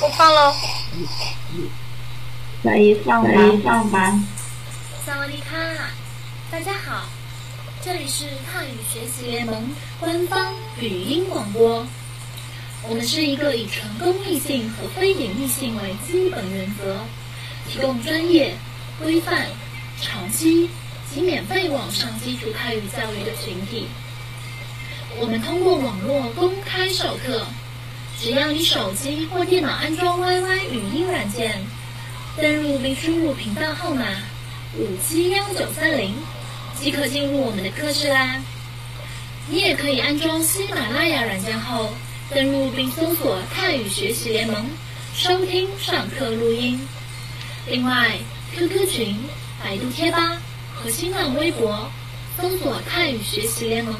我放喽。可以放吧，放吧。萨瓦迪卡，大家好，这里是泰语学习联盟官方语音广播。我们是一个以纯公益性和非盈利性为基本原则，提供专业、规范、长期及免费网上基础泰语教育的群体。我们通过网络公开授课，只要你手机或电脑安装 YY 语音软件。登录并输入频道号码五七幺九三零，即可进入我们的课室啦。你也可以安装喜马拉雅软件后，登录并搜索泰语学习联盟，收听上课录音。另外，QQ 群、百度贴吧和新浪微博搜索泰语学习联盟，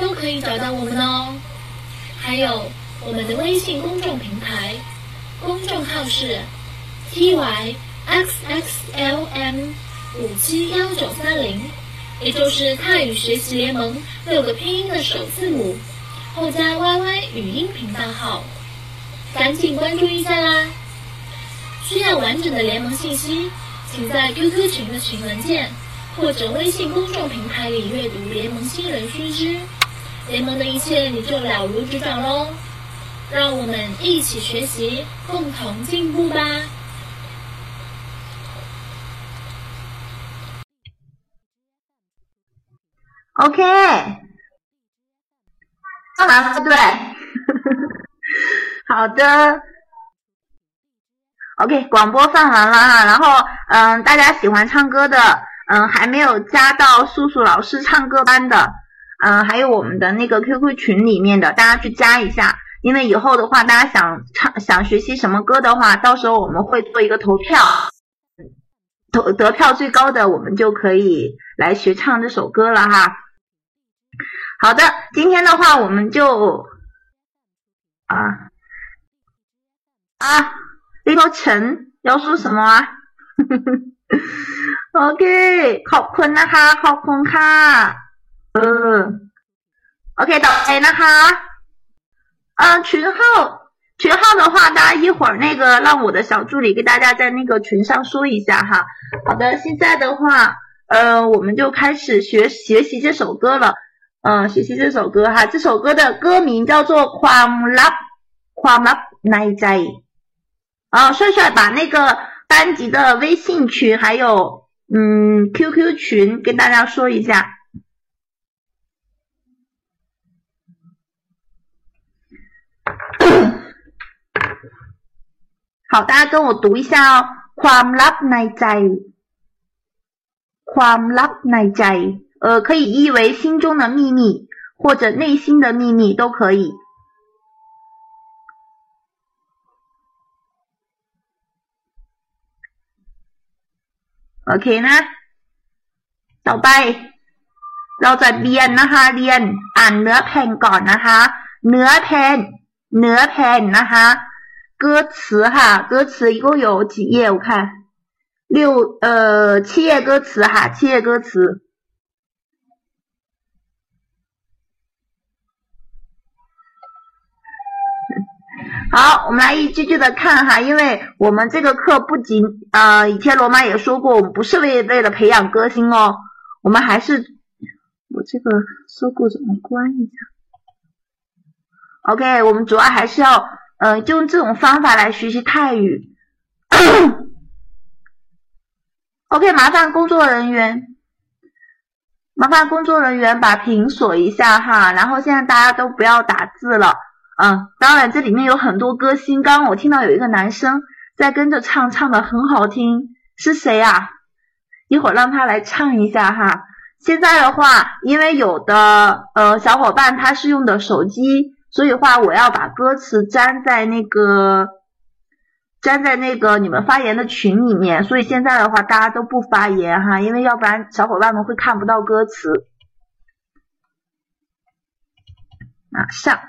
都可以找到我们哦。还有我们的微信公众平台，公众号是。T Y X X L M 五七幺九三零，也就是泰语学习联盟六个拼音的首字母，后加 Y Y 语音频道号，赶紧关注一下啦！需要完整的联盟信息，请在 QQ 群的群文件或者微信公众平台里阅读联盟新人须知，联盟的一切你就了如指掌喽！让我们一起学习，共同进步吧！OK，放完了对，好的。OK，广播放完了哈，然后嗯，大家喜欢唱歌的，嗯，还没有加到素素老师唱歌班的，嗯，还有我们的那个 QQ 群里面的，大家去加一下，因为以后的话，大家想唱想学习什么歌的话，到时候我们会做一个投票，投得票最高的，我们就可以来学唱这首歌了哈。好的，今天的话我们就啊啊，那个陈要说什么啊？OK，ขอบคุณนะคะ，ขอบคุณค่ะ嗯，OK，ต่อไปนะคะ， 嗯，群号群号的话，大家一会儿那个让我的小助理给大家在那个群上说一下哈。好的，现在的话，呃，我们就开始学学习这首歌了。嗯，学习这首歌哈，这首歌的歌名叫做《ความลับความลับในใจ》。啊，帅帅把那个班级的微信群还有嗯 QQ 群跟大家说一下。 好，大家跟我读一下哦，《ความลับในใจ》，ความลับในใจ。呃，可以译为心中的秘密或者内心的秘密都可以。OK นะต่อไปเราจะเรียนนะคะเรียนอ่านเนื้อเพลงก่อนนะคะเนื้อเพลงเนื้อเพลงนะคะ 歌词哈歌词一共有几页我看六呃七页歌词哈七页歌词 好，我们来一句句的看哈，因为我们这个课不仅呃，以前罗妈也说过，我们不是为为了培养歌星哦，我们还是我这个搜狗怎么关一下？OK，我们主要还是要嗯，就用这种方法来学习泰语。OK，麻烦工作人员，麻烦工作人员把屏锁一下哈，然后现在大家都不要打字了。嗯，当然这里面有很多歌星，刚刚我听到有一个男生在跟着唱，唱的很好听，是谁呀？一会儿让他来唱一下哈。现在的话，因为有的呃小伙伴他是用的手机，所以话我要把歌词粘在那个粘在那个你们发言的群里面，所以现在的话大家都不发言哈，因为要不然小伙伴们会看不到歌词。马上。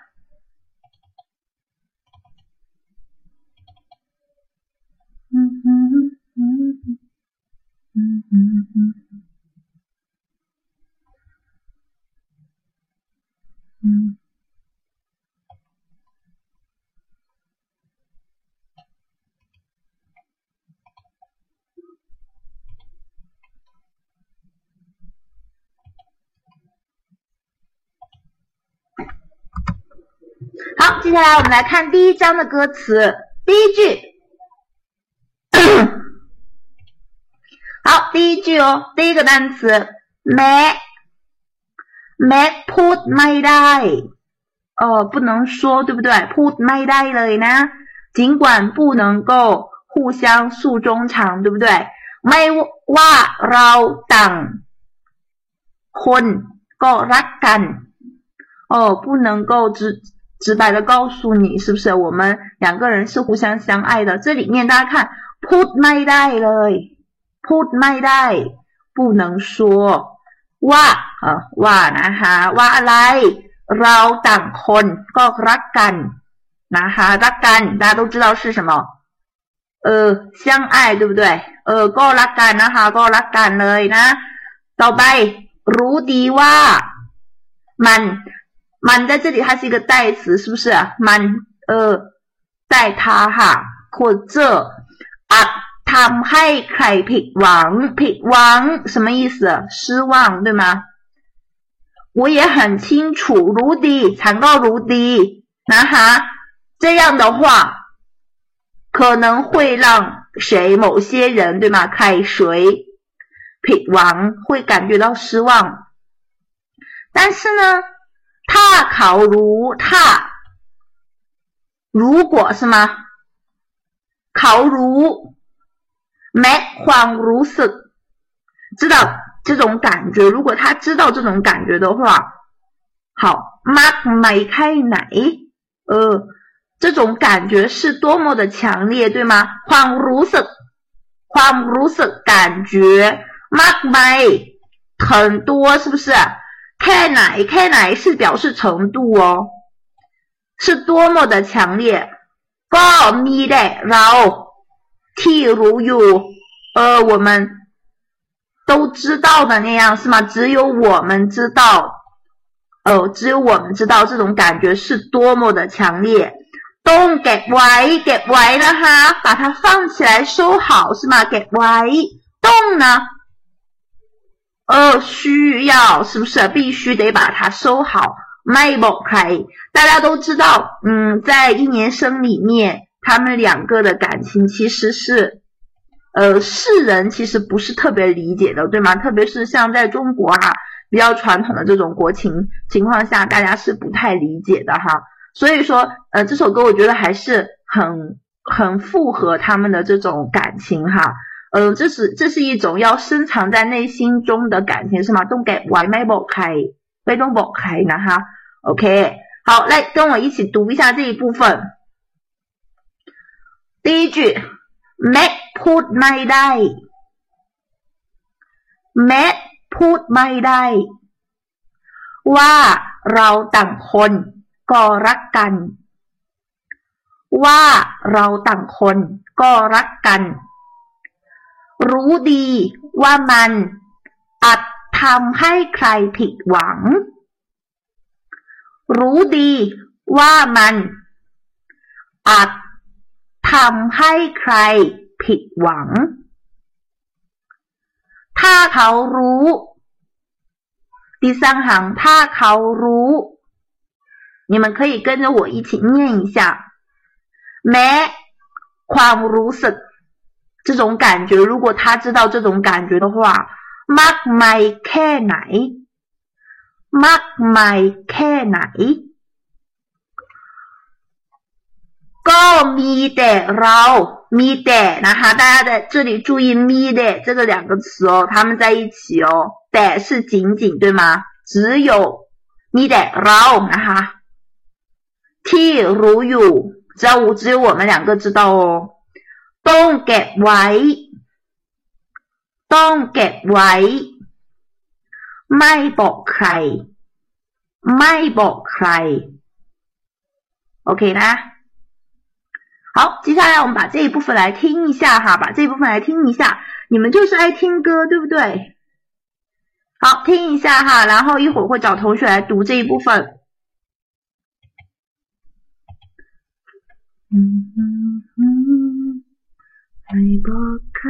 嗯好，接下来我们来看第一章的歌词，第一句。好，第一句哦，第一个单词 “me me put my die”，哦，不能说，对不对？put my die เลยนะ，尽管不能够互相诉衷肠，对不对？ไม่ว่าเราต่างคนก็รักกัน，哦，不能够直 直白的告诉你，是不是？我们两个人是互相相爱的。这里面大家看，put my die เลย。พูดไม่ได้不能说ว่าเออว่านะคะว่าอะไร เราต่างคนก็รักกันนะคะรักกัน大家都知道是什么เออ相爱对不对เออก็รักกันนะคะก็รักกันเลยนะ ต่อไป รู้ดีว่า มัน มัน在这里它是一个代词是不是มันเออ在它哈或者อัดทำให้ใครผิดหวังผิดหวัง什么意思失望对吗我也很清楚如ดีฉันก็รู้ดีนะคะ这样的话可能会让谁某些人对吗ใคร谁ผิดหวัง会感觉到失望但是呢 他考如他，如果是吗？考如没恍如是，知道这种感觉。如果他知道这种感觉的话，好，mark 没开奶，呃，这种感觉是多么的强烈，对吗？恍如是，恍如是感觉，mark 没很多，是不是？can't can't 是表示程度哦，是多么的强烈。for me that wow，例如有呃我们都知道的那样是吗？只有我们知道，哦，只有我们知道这种感觉是多么的强烈。动给歪给歪了哈，把它放起来收好是吗？给歪动呢？呃需要是不是？必须得把它收好。迈不开。大家都知道嗯在一年生里面他们两个的感情其实是呃世人其实不是特别理解的对吗？特别是像在中国哈比较传统的这种国情情况下大家是不太理解的哈。所以说呃这首歌我觉得还是很很符合他们的这种感情哈。嗯，这是这是一种要深藏在内心中的感情，是吗？Don't get why my book 开，被动 book 开呢哈。OK，好，来跟我一起读一下这一部分。第一句แม่พูดไม่ได้แม่พูดไม่ได้ ว่าเราต่างคนก็รักกัน ว่าเราต่างคนก็รักกัน รู้ดีว่ามันอาจทำให้ใครผิดหวัง รู้ดีว่ามันอาจทำให้ใครผิดหวัง ถ้าเขารู้第三行ถ้าเขารู้你们可以跟着我一起念一下แม้ความรู้สึก 这种感觉如果他知道这种感觉的话มากมายแค่ไหนมากมายแค่ไหนก็มีแต่เรามีแต่นะคะ大家在这里注意มีแต่这个两个词哦它们在一起哦แต่是仅仅对吗只有มีแต่เรานะคะที่รู้อยู่只要我只有我们两个知道哦 ต้องเก็บไว้ต้องเก็บไว้ไม่บอกใครไม่บอกใครโอเคนะ好，接下来我们把这一部分来听一下哈，把这一部分来听一下。你们就是爱听歌，对不对？好，听一下哈，然后一会儿会找同学来读这一部分。嗯嗯嗯， ให้บอกใคร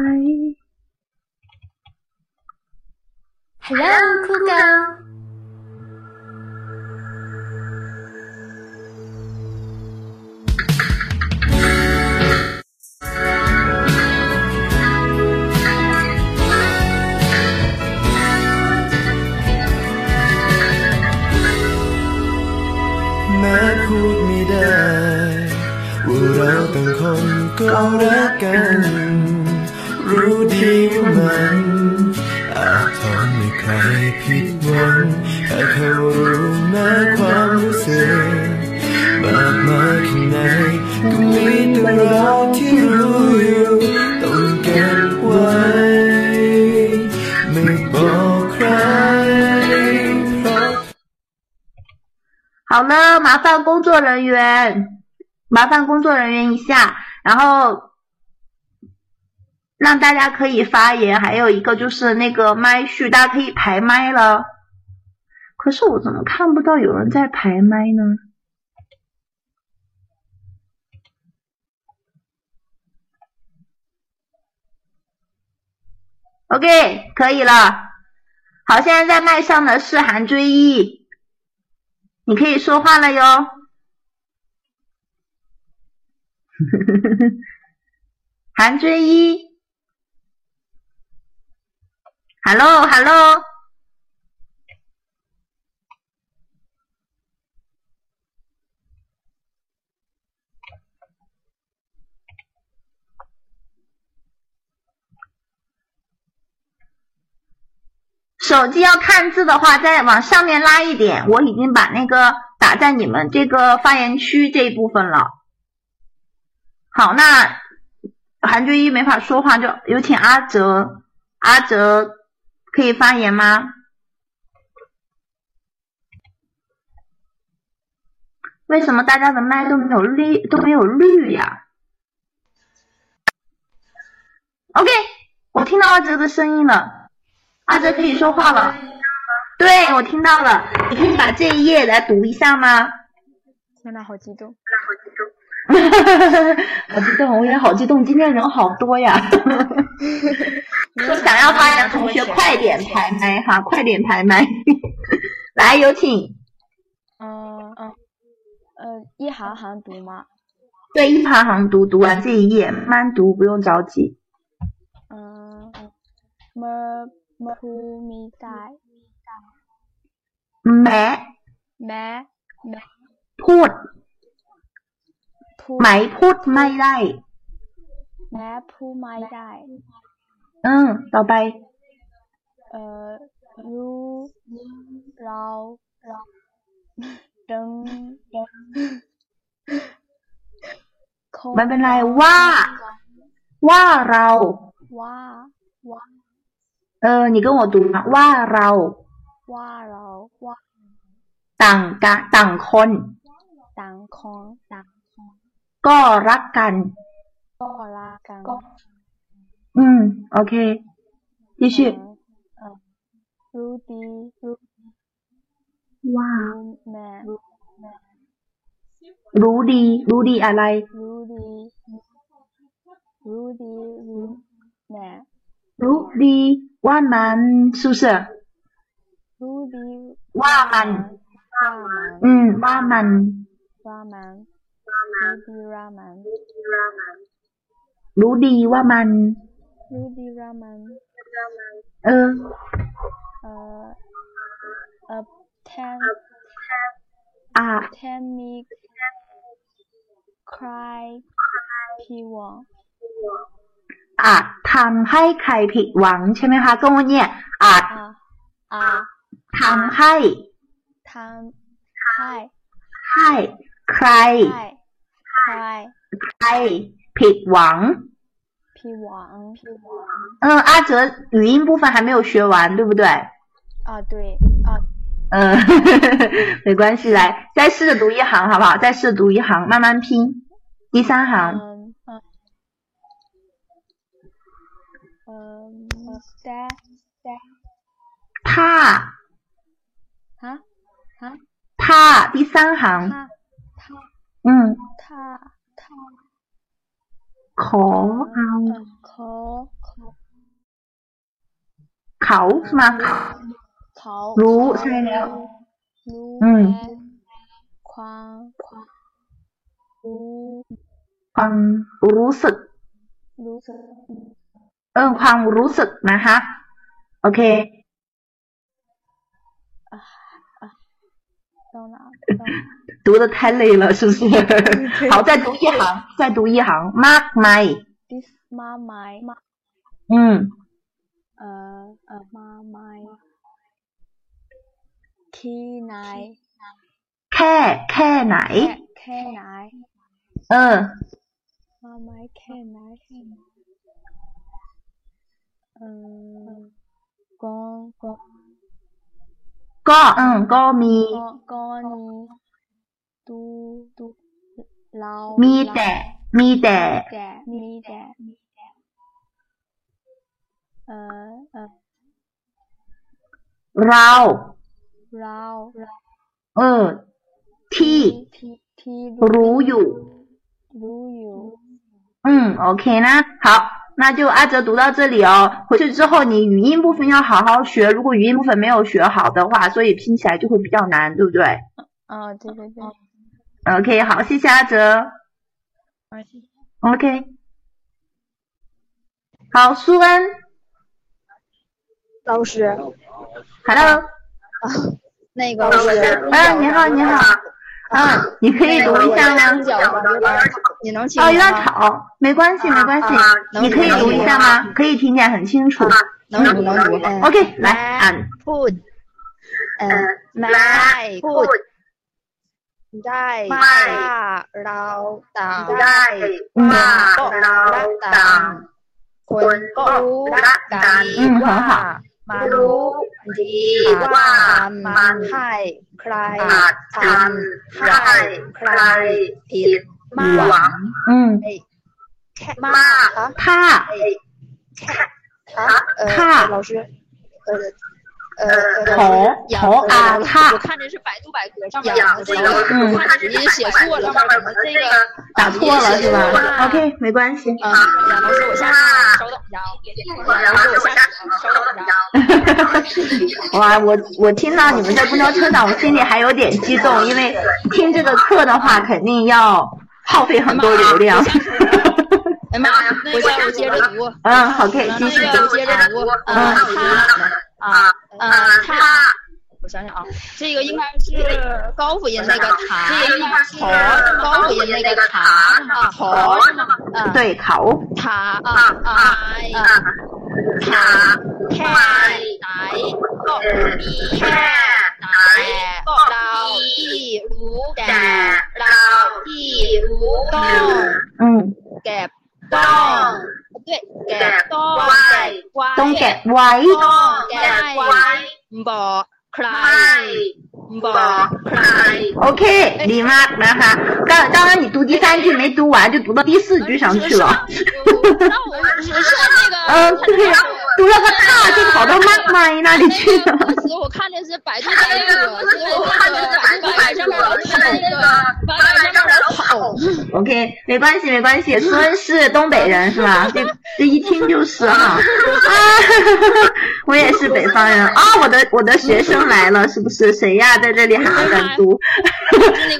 ฮัลโหครูเกาแม้พูดไม่ได้ ว่าเราต่างคน ก็รักกัน รู้ดีว่ามันอาจทำให้ใครผิดหวังแต่เขารู้แม้ความรู้สึกมากมายแค่ไหนก็มีแต่เราที่รู้อยู่ต้องเก็บไว้ ไม่บอกใครเพราะ好了，麻烦工作人员，麻烦工作人员一下， 然后让大家可以发言，还有一个就是那个麦序，大家可以排麦了。可是我怎么看不到有人在排麦呢？OK，可以了。好，现在在麦上的是韩追忆，你可以说话了哟。韩追忆，Hello，Hello。手机要看字的话，再往上面拉一点。我已经把那个打在你们这个发言区这一部分了。好，那韩俊一没法说话，就有请阿哲。阿哲可以发言吗？为什么大家的麦都没有绿都没有绿呀？OK，我听到阿哲的声音了，阿哲可以说话了。对，我听到了，你可以把这一页来读一下吗？天呐，好激动！天呐好激动，哈哈哈哈哈好激动我也好激动今天人好多呀。哈哈哈哈哈想要发言的同学快点排麦哈快点排麦。来有请。嗯嗯。嗯一行行读吗？对一行行读读完这一页慢读不用着急。嗯嗯。嗯没没没没没没 ไหมพูดไม่ได้ แม้ผู้ไม่ได้ อืมต่อไป เอ่อรู้เราเราดึงดึงคง ไม่เป็นไรว่า ว่าเรา ว่าว่า เออ你跟我读嘛ว่าเรา ว่าเราว่า ต่างกะต่างคน ต่างคนต่างคน ก็รักกัน ก็รักกันอืมโอเค继续รู้ดีรู้ว่ารู้แมนรู้ดี รู้ดีอะไร รู้ดี รู้ดีรู้แม่รู้ดีว่ามันสุเสรู้ดีว่ามัน ว่ามัน อืมว่ามันว่ามัน รู้ดีว่ามัน รู้ดีว่ามัน รู้ดีว่ามัน เออ เอ่อเอ่อแทนอ่าแทนมีใครพี่หวังอาจทำให้ใครผิดหวังใช่ไหมคะก็เนี่ยอาจอะอะทำให้ทำให้ให้ใคร ให้ใคร ใครผิดหวัง พี่หวังพี่หวัง 嗯，阿哲语音部分还没有学完，对不对？啊对啊嗯，没关系，来，再试着读一行，好不好？再试着读一行，慢慢拼。第三行，嗯嗯嗯แต่แต่ 他， ฮะฮะ 他，第三行， ถ้าถ้า 嗯，ถ้าถ้าขอเอาเอ่อขอ ขอ เขาใช่ไหมเขารู้เขาใช่แล้ว รู้อืมแม้ความความรู้ความรู้สึก รู้สึก เออความรู้สึกนะคะ โอเคอะอะต้องนะต้อง 读的太累了，是不是？好，再读一行，再读一行，mark my， this mark my 嗯，呃呃 mark my key 奶 care care 奶， care 奶嗯 mark my care 奶嗯ก้ก้ ก็อืมก็มี ก้ก้นี้ ตูตูเรา มี เรา แต่ มีแต่ แต่มีแต่เออเออ เรา เรา เออ ที่ ที่ที่ รู้อยู่ รู้อยู่ 嗯，OK 呢，好，那就阿哲读到这里哦。回去之后，你语音部分要好好学。如果语音部分没有学好的话，所以拼起来就会比较难，对不对哦，对对对， ？OK，好，谢谢阿哲。好，谢谢 OK，好，苏恩老师，，Hello，啊那个老师，啊，你好，你好，嗯，你可以读一下吗？哦，有点？吵，没关系，没关系，能你可以读一下吗？可以听见很清楚。能读能读。嗯 OK，来，按 put，呃，my put， ได้ว่าเราต่างได้ว่าเราต่างคนก็รักกันว่ามารู้ดีว่ามันให้ใครทำให้ใครผิดมาหวังแค่มากค่ะค่ะเออ老师เออ 呃，头，头啊，他我看着是百度百科上面的这个，嗯看直接写错了，上面这个打错了是吧？OK，没关系。啊，杨老师，我下去了，稍等一下啊。杨老师，我下去了，稍等一下。哇，我我听到你们在公交车上，我心里还有点激动，因为听这个课的话，肯定要耗费很多流量。哎妈，我下午接着读。嗯，好，可以继续读。接着读。嗯，好。啊，呃，他，我想想啊，这个应该是高辅音那个塔，这应高辅音那个塔，塔，对，口，塔啊啊啊，塔，开，来，高，一，来，高，一，如，给，高，一，如，高，嗯，给。 ต้对东แกะไว้ต้อ ไว้ ต้องเก็บไว้ ต้องเก็บไว้บอกใครบอกใคร OK，李妈，นะคะ刚刚刚你读第三句没读完，就读到第四句上去了。那我是是那个，嗯，对，读了个大就跑到妈妈那里去了。当时我看的是百度百科，结果那个百度百科上面老跑那个，百度百科上面老跑。 OK，没关系，没关系。苏恩是东北人是吧？这这一听就是哈。啊，我也是北方人啊！我的我的学生 来了，是不是？谁呀，在这里喊我敢读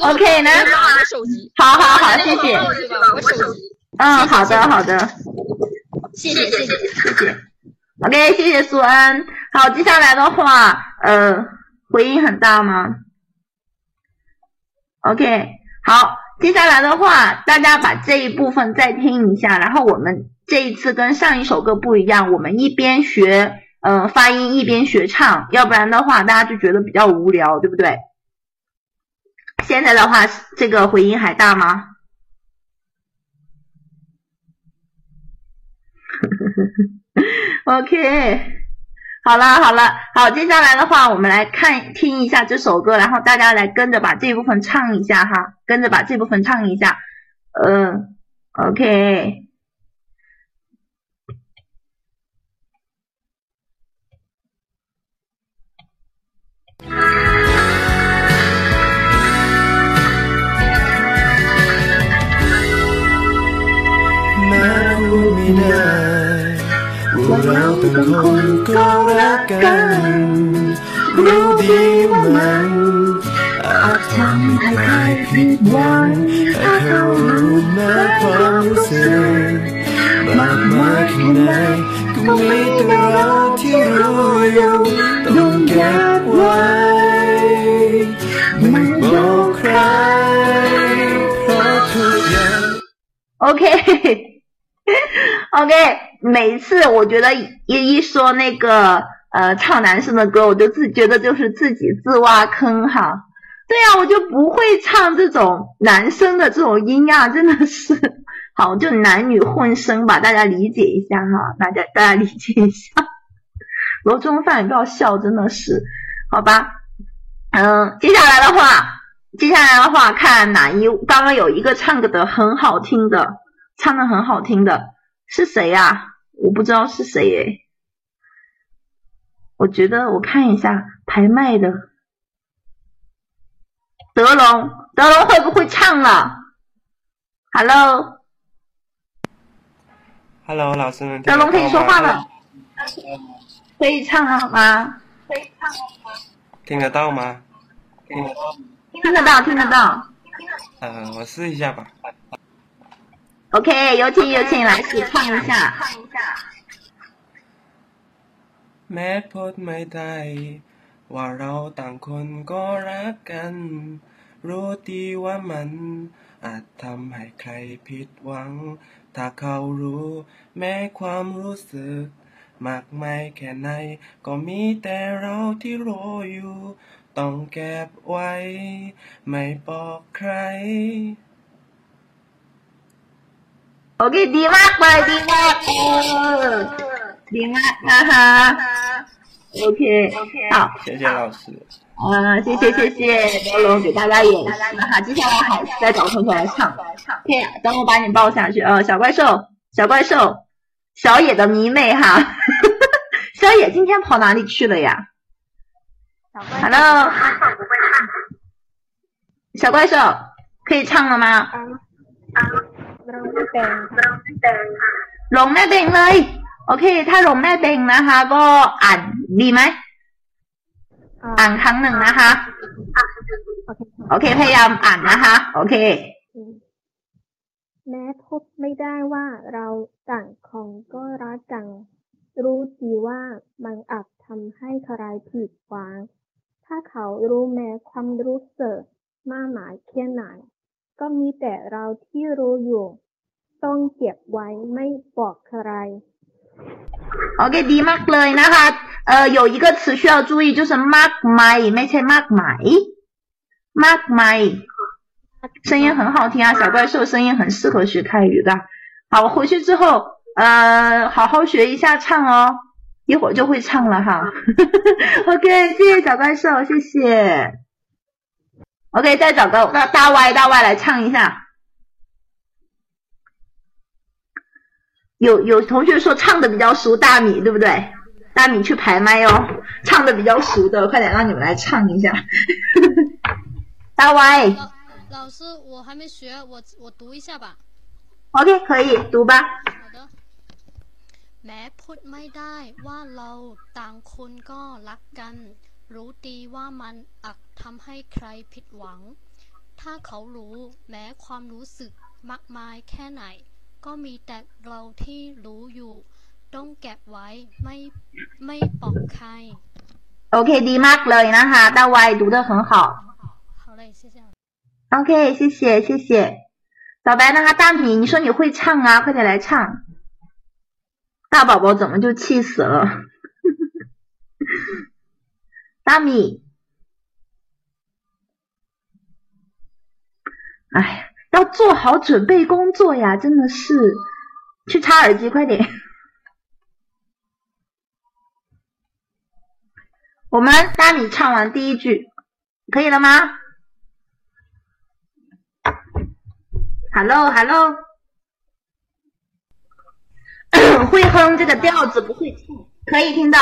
？OK 呢？我手机，好好好，谢谢。我手机，嗯，好的好的，谢谢谢谢。谢谢。OK，谢谢苏恩。好，接下来的话，呃，回音很大吗？OK，好，接下来的话，大家把这一部分再听一下，然后我们这一次跟上一首歌不一样，我们一边学呃发音一边学唱，要不然的话大家就觉得比较无聊，对不对？现在的话，这个回音还大吗？OK，好了好了，好，接下来的话，我们来看听一下这首歌，然后大家来跟着把这部分唱一下哈，跟着把这部分唱一下。嗯，OK， พื่คนก็รักกัน รู้ดีว่ามันอาจทำให้ใครผิดหวังแต่เขารู้นะความรู้สึกมากมายแค่ไหนก็มีแต่เราที่รู้อยู่ต้องเก็บไว้ไม่บอกใครเพราะทุกอย่างโอเค โอเค 每次我觉得一一说那个呃唱男生的歌，我就自觉得就是自己自挖坑哈。对呀，我就不会唱这种男生的这种音啊，真的是 好就男女混声吧，大家理解一下哈，大家大家理解一下。罗中饭也不要笑，真的是好吧？嗯，接下来的话。接下来的话，看哪一刚刚有一个唱歌的很好听的，唱的很好听的是谁呀？我不知道是谁耶。我觉得我看一下排麦的德龙，德龙会不会唱了？Hello，Hello，老师们，德龙可以说话了，可以唱了吗？可以唱了吗？听得到吗？听得到。听得到，听得到。呃，我试一下吧。OK，有请有请，来试唱一下。แม้พูดไม่ได้ว่าเราต่างคนก็รักกัน รู้ดีว่ามันอาจทำให้ใครผิดหวัง ถ้าเขารู้ แม้ความรู้สึก มากมายแค่ไหน ก็มีแต่เราที่รออยู่ต้องเก็บไว้ ไม่บอกใคร 我给你妈买的袜子，你妈哈哈。OK OK，好，谢谢老师。啊，谢谢谢谢，刘龙给大家演示哈，接下来还是再找同学来唱。OK，等我把你抱下去啊，小怪兽，小怪兽，小野的迷妹哈，小野今天跑哪里去了呀？Hello，小怪兽可以唱了吗？啊嗯。 ร้องไม่เป็นเลย โอเค ถ้าร้องไม่เป็นนะคะ ก็อ่านดีไหมอ่านครั้งหนึ่งนะคะ โอเค พยายามอ่านนะคะ โอเค แม้พบไม่ได้ว่าเราต่างของก็รักกันรู้ดีว่ามันอาจทำให้ใครผิดหวังถ้าเขารู้แม้ความรู้สึกมากมายแค่ไหน ก็มีแต่เราที่รู้อยู่ ต้องเก็บไว้ไม่บอกใคร OK，ดีมากเลยนะคะ呃，有一个词需要注意，就是มากมายไม่ใช่มากมายมากมาย声音很好听啊，小怪兽声音很适合学泰语的。好，我回去之后呃，好好学一下唱哦。一会儿就会唱了哈，OK，谢谢小怪兽，谢谢。 OK，再找个大大 Y 大 Y 来唱一下。有有同学说唱的比较熟，大米对不对？大米去排麦哦，唱的比较熟的，快点让你们来唱一下。大 Y。老师，我还没学，我我读一下吧。OK，可以读吧。แม้พูดไม่ได้ว่าเราต่างคนก็รักกัน รู้ดีว่ามันอักทำให้ใครผิดหวัง ถ้าเขารู้แม้ความรู้สึกมากมายแค่ไหน ก็มีแต่เราที่รู้อยู่ ต้องเก็บไว้ไม่ไม่บอกใครโอเคดีมากเลยนะคะ大歪读得很好好嘞谢谢 OK 谢谢谢谢小白那个大米你说你会唱啊快点来唱大宝宝怎么就气死了？ 大米，哎呀，要做好准备工作呀！真的是，去插耳机，快点。我们大米唱完第一句，可以了吗？Hello，Hello。会哼这个调子不会唱，可以听到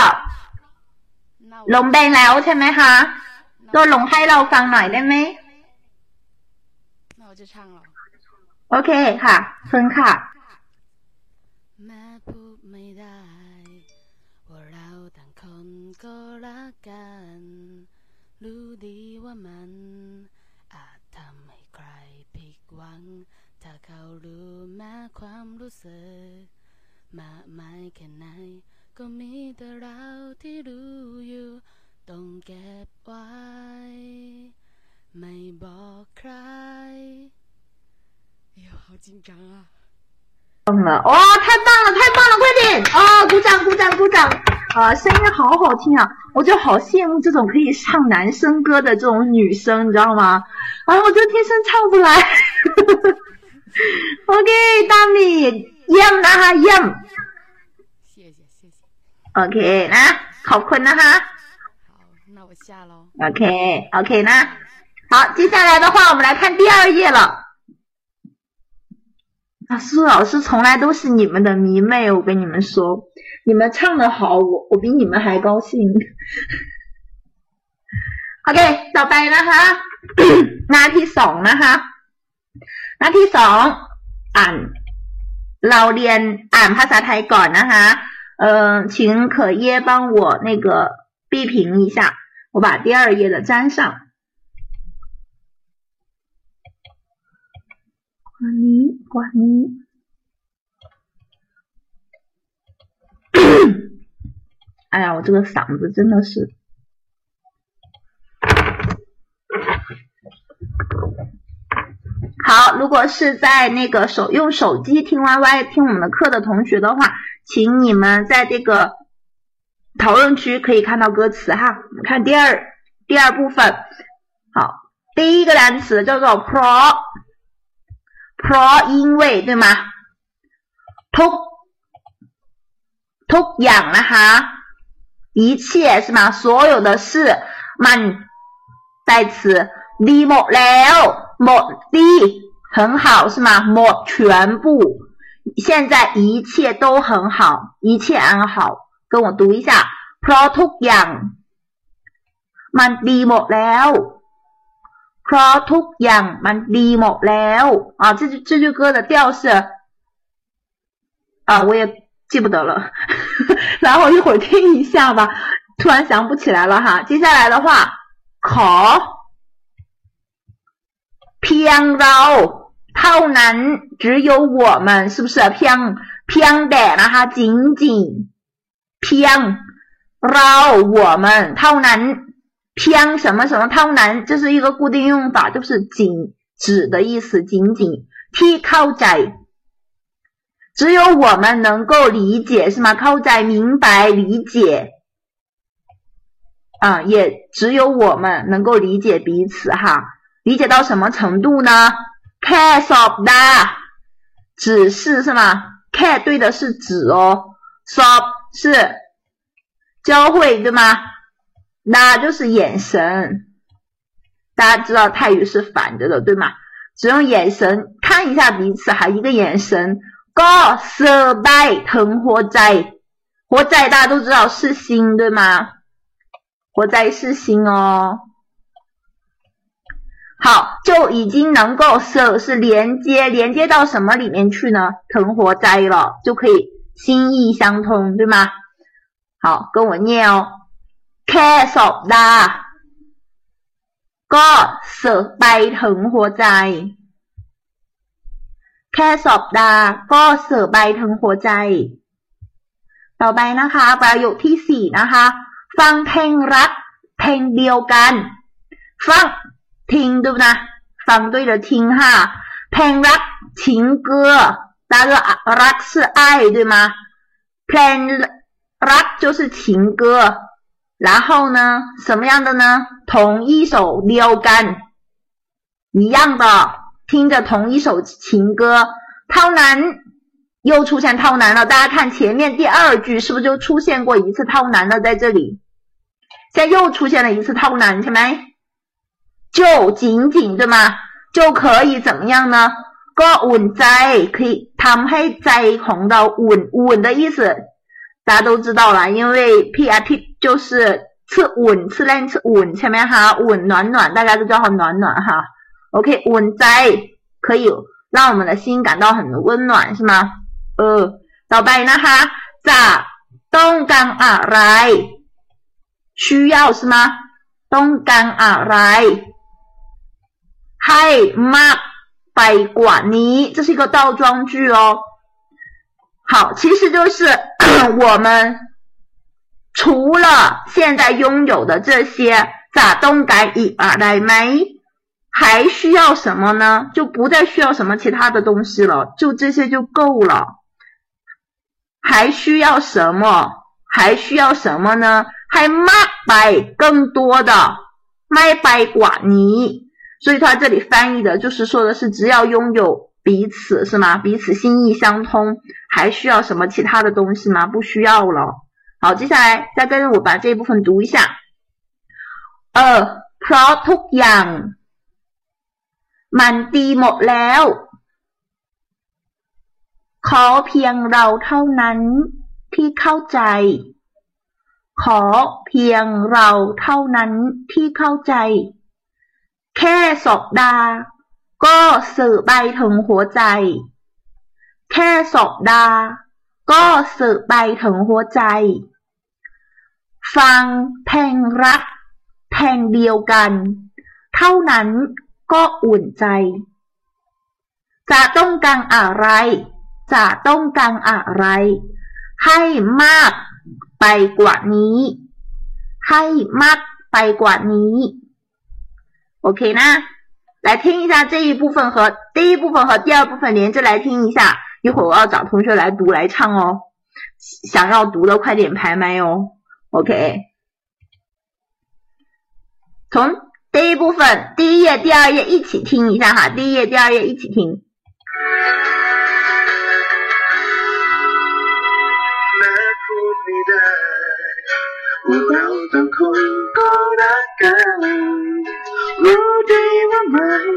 หลงมไปแล้วใช่ไหมคะโดนหลงให้เราฟังหน่อยได้ไหมโอเคค่ะเชิญค่ะกัน รู้ดีว่ามันอาจทำให้ใครผิดหวัง ถ้าเขารู้แม้ความรู้สึก มากมายแค่ไหน ก็มีแต่เราที่รู้อยู่ต้องเก็บไว้ไม่บอกใคร哎呀，好紧张啊！ 棒了，哇、太棒了，太棒了，快点啊、鼓掌，鼓掌，鼓掌！啊、声音好好听啊，我就好羡慕这种可以唱男生歌的这种女生，你知道吗？啊，我就天生唱不来。OK，大米，yum นะฮะ yum。谢谢谢谢， OK นะขอบคุณนะฮะ。好，那我下喽。 OK OK 呢？好，接下来的话，我们来看第二页了。啊，苏老师从来都是你们的迷妹，我跟你们说，你们唱得好，我我比你们还高兴。OK，ต่อไปนะคะ หน้าที่สองนะคะ หน้าที่สองอ่าน เราเรียนอ่านภาษาไทยก่อนนะคะ 嗯请可耶帮我那个闭屏一下我把第二页的粘上。呱咪呱咪哎呀我这个嗓子真的是好，如果是在那个手用手机听 YY 听我们的课的同学的话，请你们在这个讨论区可以看到歌词哈。我们看第二第二部分，好，第一个单词叫做 pro，pro 因为对吗？ทุกทุกอย่างนะคะ一切是吗？所有的事มัน代词ดีหมดแล้ว หมดดี很好是吗？หมด全部，现在一切都很好，一切安好。跟我读一下เพราะทุกอย่างมันดีหมดแล้วเพราะทุกอย่างมันดีหมดแล้ว啊，这句这句歌的调是啊，我也记不得了，然后一会儿听一下吧，突然想不起来了哈。接下来的话，ข 偏绕，套男只有我们，是不是？偏，偏的，然哈，仅仅。偏，绕我们，套男，偏什么什么，套男，这是一个固定用法，就是仅，指的意思，仅仅。替靠仔。只有我们能够理解，是吗？靠仔明白理解。啊，也只有我们能够理解彼此哈。理解到什么程度呢？Care of the 只是是吗？Care 对的是指哦，of 是交汇对吗？那就是眼神。大家知道泰语是反着的对吗？只用眼神看一下彼此，还一个眼神。go survive 腾活在活在大家都知道是心对吗？活在是心哦。好，就已经能够是是连接，连接到什么里面去呢？疼活在了，就可以心意相通，对吗？好，跟我念哦。แค่สอบได้ก็สบายถึงหัวใจ แค่สอบได้ก็สบายถึงหัวใจ ต่อไปนะคะ ประโยคที่สี่นะคะ ฟังเพลงรักเพลงเดียวกัน ฟัง 听对不对？反对着听哈，play rock 情歌，大家 rock 是爱对吗？play rock 就是情歌，然后呢，什么样的呢？同一首撩肝，一样的听着同一首情歌，涛男又出现涛男了，大家看前面第二句是不是就出现过一次涛男了？在这里，现在又出现了一次涛男，听没？就仅仅对吗？就可以怎么样呢？ก็อุ่นใจ可以ทำให้ใจของเราอุ่นอุ่น的意思，大家都知道了，因为 P R T 就是吃อุ่น吃烂吃อุ่นใช่ไหม哈？อุ่น暖暖，大家都叫它暖暖哈。OK，อุ่นใจ可以让我们的心感到很温暖，是吗？呃，ต่อไปนะคะจะต้องการอะไร需要是吗？ต้องการอะไร ให้มากไปกว่านี้，这是一个倒装句哦。好，其实就是我们除了现在拥有的这些，จะต้องการอีกอะไรไหม 还需要什么呢？就不再需要什么其他的东西了，就这些就够了。还需要什么？还需要什么呢？还卖百更多的卖百寡尼， 所以他这里翻译的就是说的是只要拥有彼此是吗？彼此心意相通，还需要什么其他的东西吗？不需要了。好，接下来再跟着我把这一部分读一下。呃，เพราะทุกอย่างมันดีหมดแล้ว ขอเพียงเราเท่านั้นที่เข้าใจ ขอเพียงเราเท่านั้นที่เข้าใจ แค่สบดา ก็สื่อไปถึงหัวใจ แค่สบดา ก็สื่อไปถึงหัวใจ ฟังเพลงรักเพลงเดียวกัน เท่านั้นก็อุ่นใจ จะต้องการอะไร จะต้องการอะไร ให้มากไปกว่านี้ ให้มากไปกว่านี้ OK 啦来听一下这一部分和第一部分和第二部分连着来听一下，一会儿我要找同学来读来唱哦，想要读的快点拍麦哦，OK。从第一部分第一页、第二页一起听一下哈，第一页、第二页一起听。 รู้ดีว่ามัน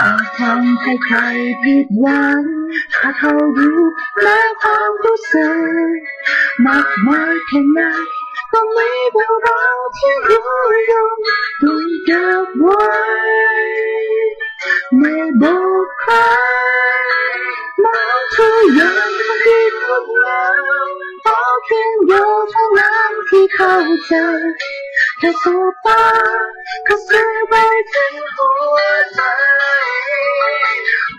อาจทำให้ใครผิดหวังถ้าเขารู้และความรู้สึกมากมายแค่ไหนก็ไม่เป็นเราที่รู้ยอมต้องเก็บไว้ 你不配谈情客气到访友到访友渴望被爱到底但说是为情不好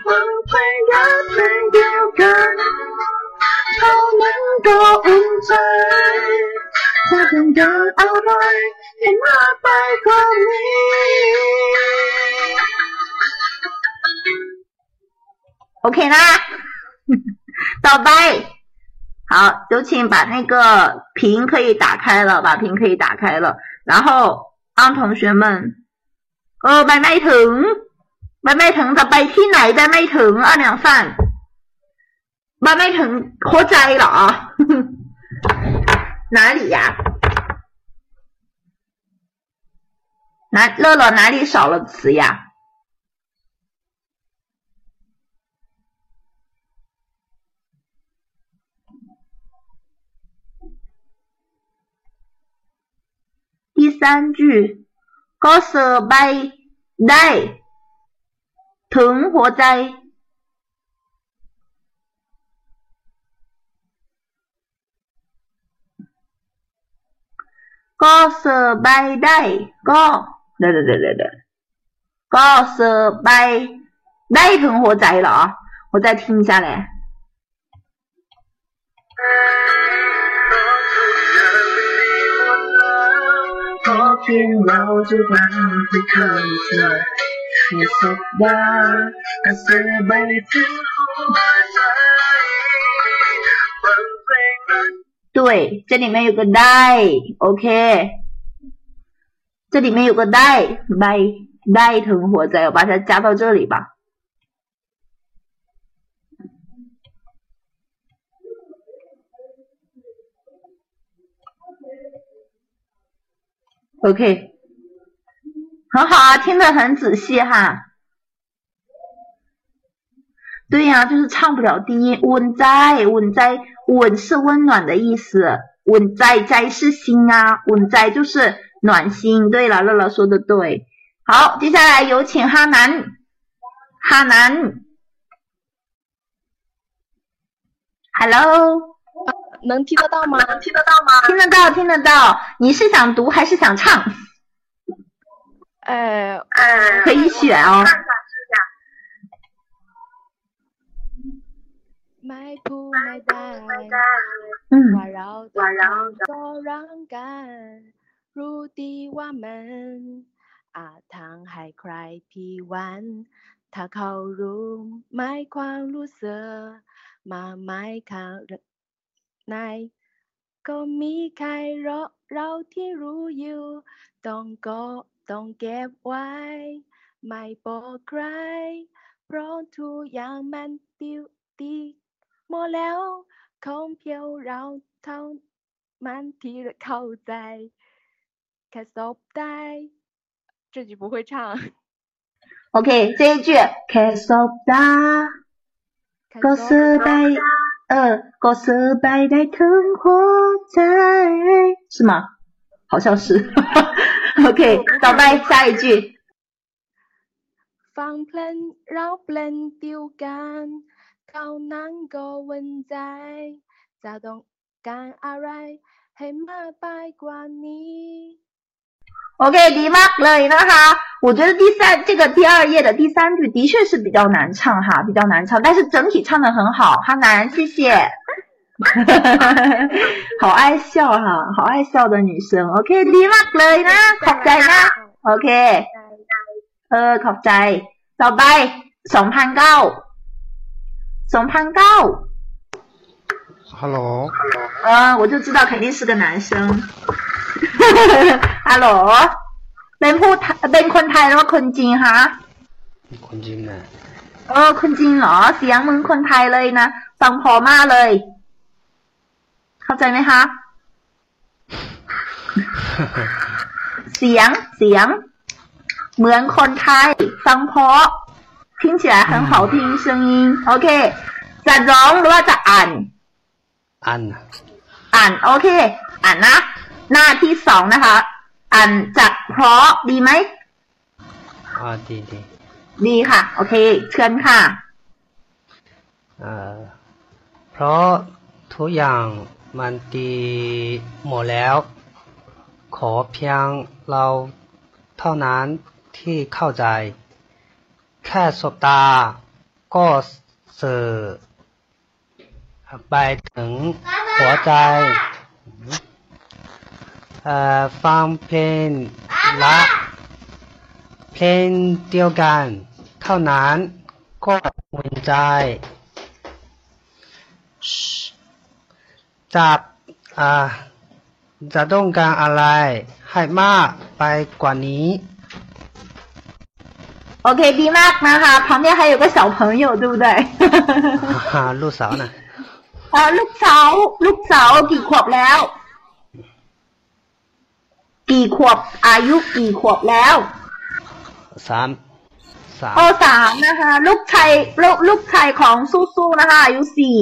不配一直在够完美才能得到我原谅抱着你。OK 啦，倒哼，拜。好，有请把那个屏可以打开了，把屏可以打开了，然后让，同学们，呃，麦麦腾，麦麦腾的白天来带麦腾，二两饭。麦麦腾喝灾了啊，哪里呀？哪，乐乐哪里少了词呀？第三句ก็เสือใบได้ ถึงหัวใจ ก็เสือใบได้ ก็เดี๋ยวเดี๋ยวเดี๋ยวเดี๋ยวก็เสือใบได้ถึงหัวใจเหรอ我再听一下嘞。 天猫就把你。你说吧，可是你对，这里面有个 die，OK、这里面有个 die，die，die 活在，我把它加到这里吧。OK，很好啊，听得很仔细哈。对呀、就是唱不了低音。温在，温在，温是温暖的意思，温在在是心啊，温在就是暖心。对了，乐乐说的对。好，接下来有请哈南，哈南，Hello，能听得到吗？能听得到吗？听得到，听得到。你是想读还是想唱？呃，呃，可以选哦。买不买单？嗯，环绕的都让干，入地挖门。阿汤还快提完，他靠入买矿入色，妈买看。 ไหม่ความรู้สึกมาไม่ข้างใน ก็มีใครเราเราที่รู้อยู่ ต้องก็ต้องเก็บไว้ ไม่บอกใคร เพราะทุกอย่างมันติวตีหมดแล้วคงเพียวเราเท่ามันที่เข้าใจแค่สบได้这句不会唱 OK，这一句 c a s o d a แค่ ก็ ส ซื้อบ ไป ได้ เออก็ซื้อไป ได้ถึงหัวใจ是吗？好像是。OK，ต่อไป下一句。 ฟังเพลงเราเพลงเดียวกันเขานั้นก็วันใจ จะต้องการอะไร ให้มากไปกว่านี้ OK，ดีมากเลยนะคะ。我觉得第三这个第二页的第三句的确是比较难唱哈，比较难唱，但是整体唱的很好，哈南，谢谢。好爱笑哈，好爱笑的女生。OK，ดีมากเลยนะขอบใจนะ โอเค เออ ขอบใจ ต่อไปสองพันเก้าสองพันเก้า Hello，呃，我就知道肯定是个男生。 ฮัลโหลเป็นผู้ไทเป็นคนไทยหรือว่าคนจีนคะ คนจีนนะ เออ คนจีนเหรอ เสียงมึงคนไทยเลยนะ ฟังพอมากเลย เข้าใจไหมคะ เสียง เสียง เหมือนคนไทย ฟังเพราะ听起来很好听声音 โอเค จะร้องหรือว่าจะอ่าน อันนะ อ่าน โอเค อ่านนะ หน้าที่สองนะคะ อ่านจากเพราะดีไหมอ่าดีดีดีค่ะ โอเค เชิญค่ะเอ่อเพราะทุกอย่างมันดีหมดแล้ว ขอเพียงเราเท่านั้นที่เข้าใจ แค่สบตาก็สื่อไปถึงหัวใจ เอ่อฟังเพลงละเพลงเดียวกัน เท่านั้นก็อุ่นใจ จับอ่าจะต้องการอะไรให้มากไปกว่านี้ OK，ดีมากนะคะ 旁边还有个小朋友，对不对？ ลูกสาวนะ อ่าลูกสาว ลูกสาวกี่ขวบแล้ว กี่ขวบ อายุกี่ขวบแล้ว สามสาม โอสามนะคะ ลูกชายลูกลูกชายของสู้ๆนะคะ อายุสี่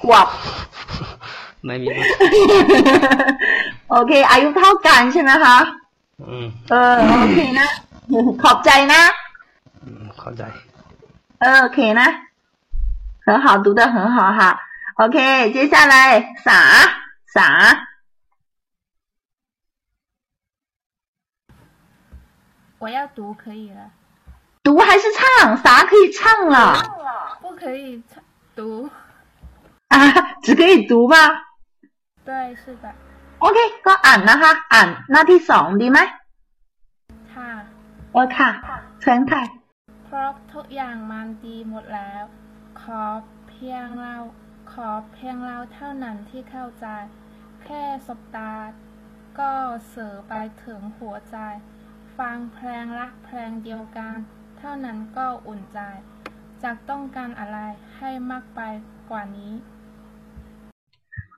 ขวบ ไม่มีลูก โอเค อายุเท่ากันใช่ไหมคะ อืม เออ โอเคนะ ขอบใจนะ อืมเข้าใจ 呃，OK 呢，很好，读的很好哈。OK，接下来啥啥 我要读可以了，读还是唱？啥可以唱了不可以唱读。啊？只可以读吗对，是的， ？OK，ก็อ่านนะคะอ่านหน้าที่สองดีไหม ค่ะ โอเคค่ะเชิญค่ะ เพราะทุกอย่างมันดีหมดแล้ว ขอเพียงเรา ขอเพียงเราเท่านั้นที่เข้าใจ แค่สบตา ก็สื่อไปถึงหัวใจ ฟังเพลงรักเพลงเดียวกัน เท่านั้นก็อุ่นใจ จากต้องการอะไรให้มากไปกว่านี้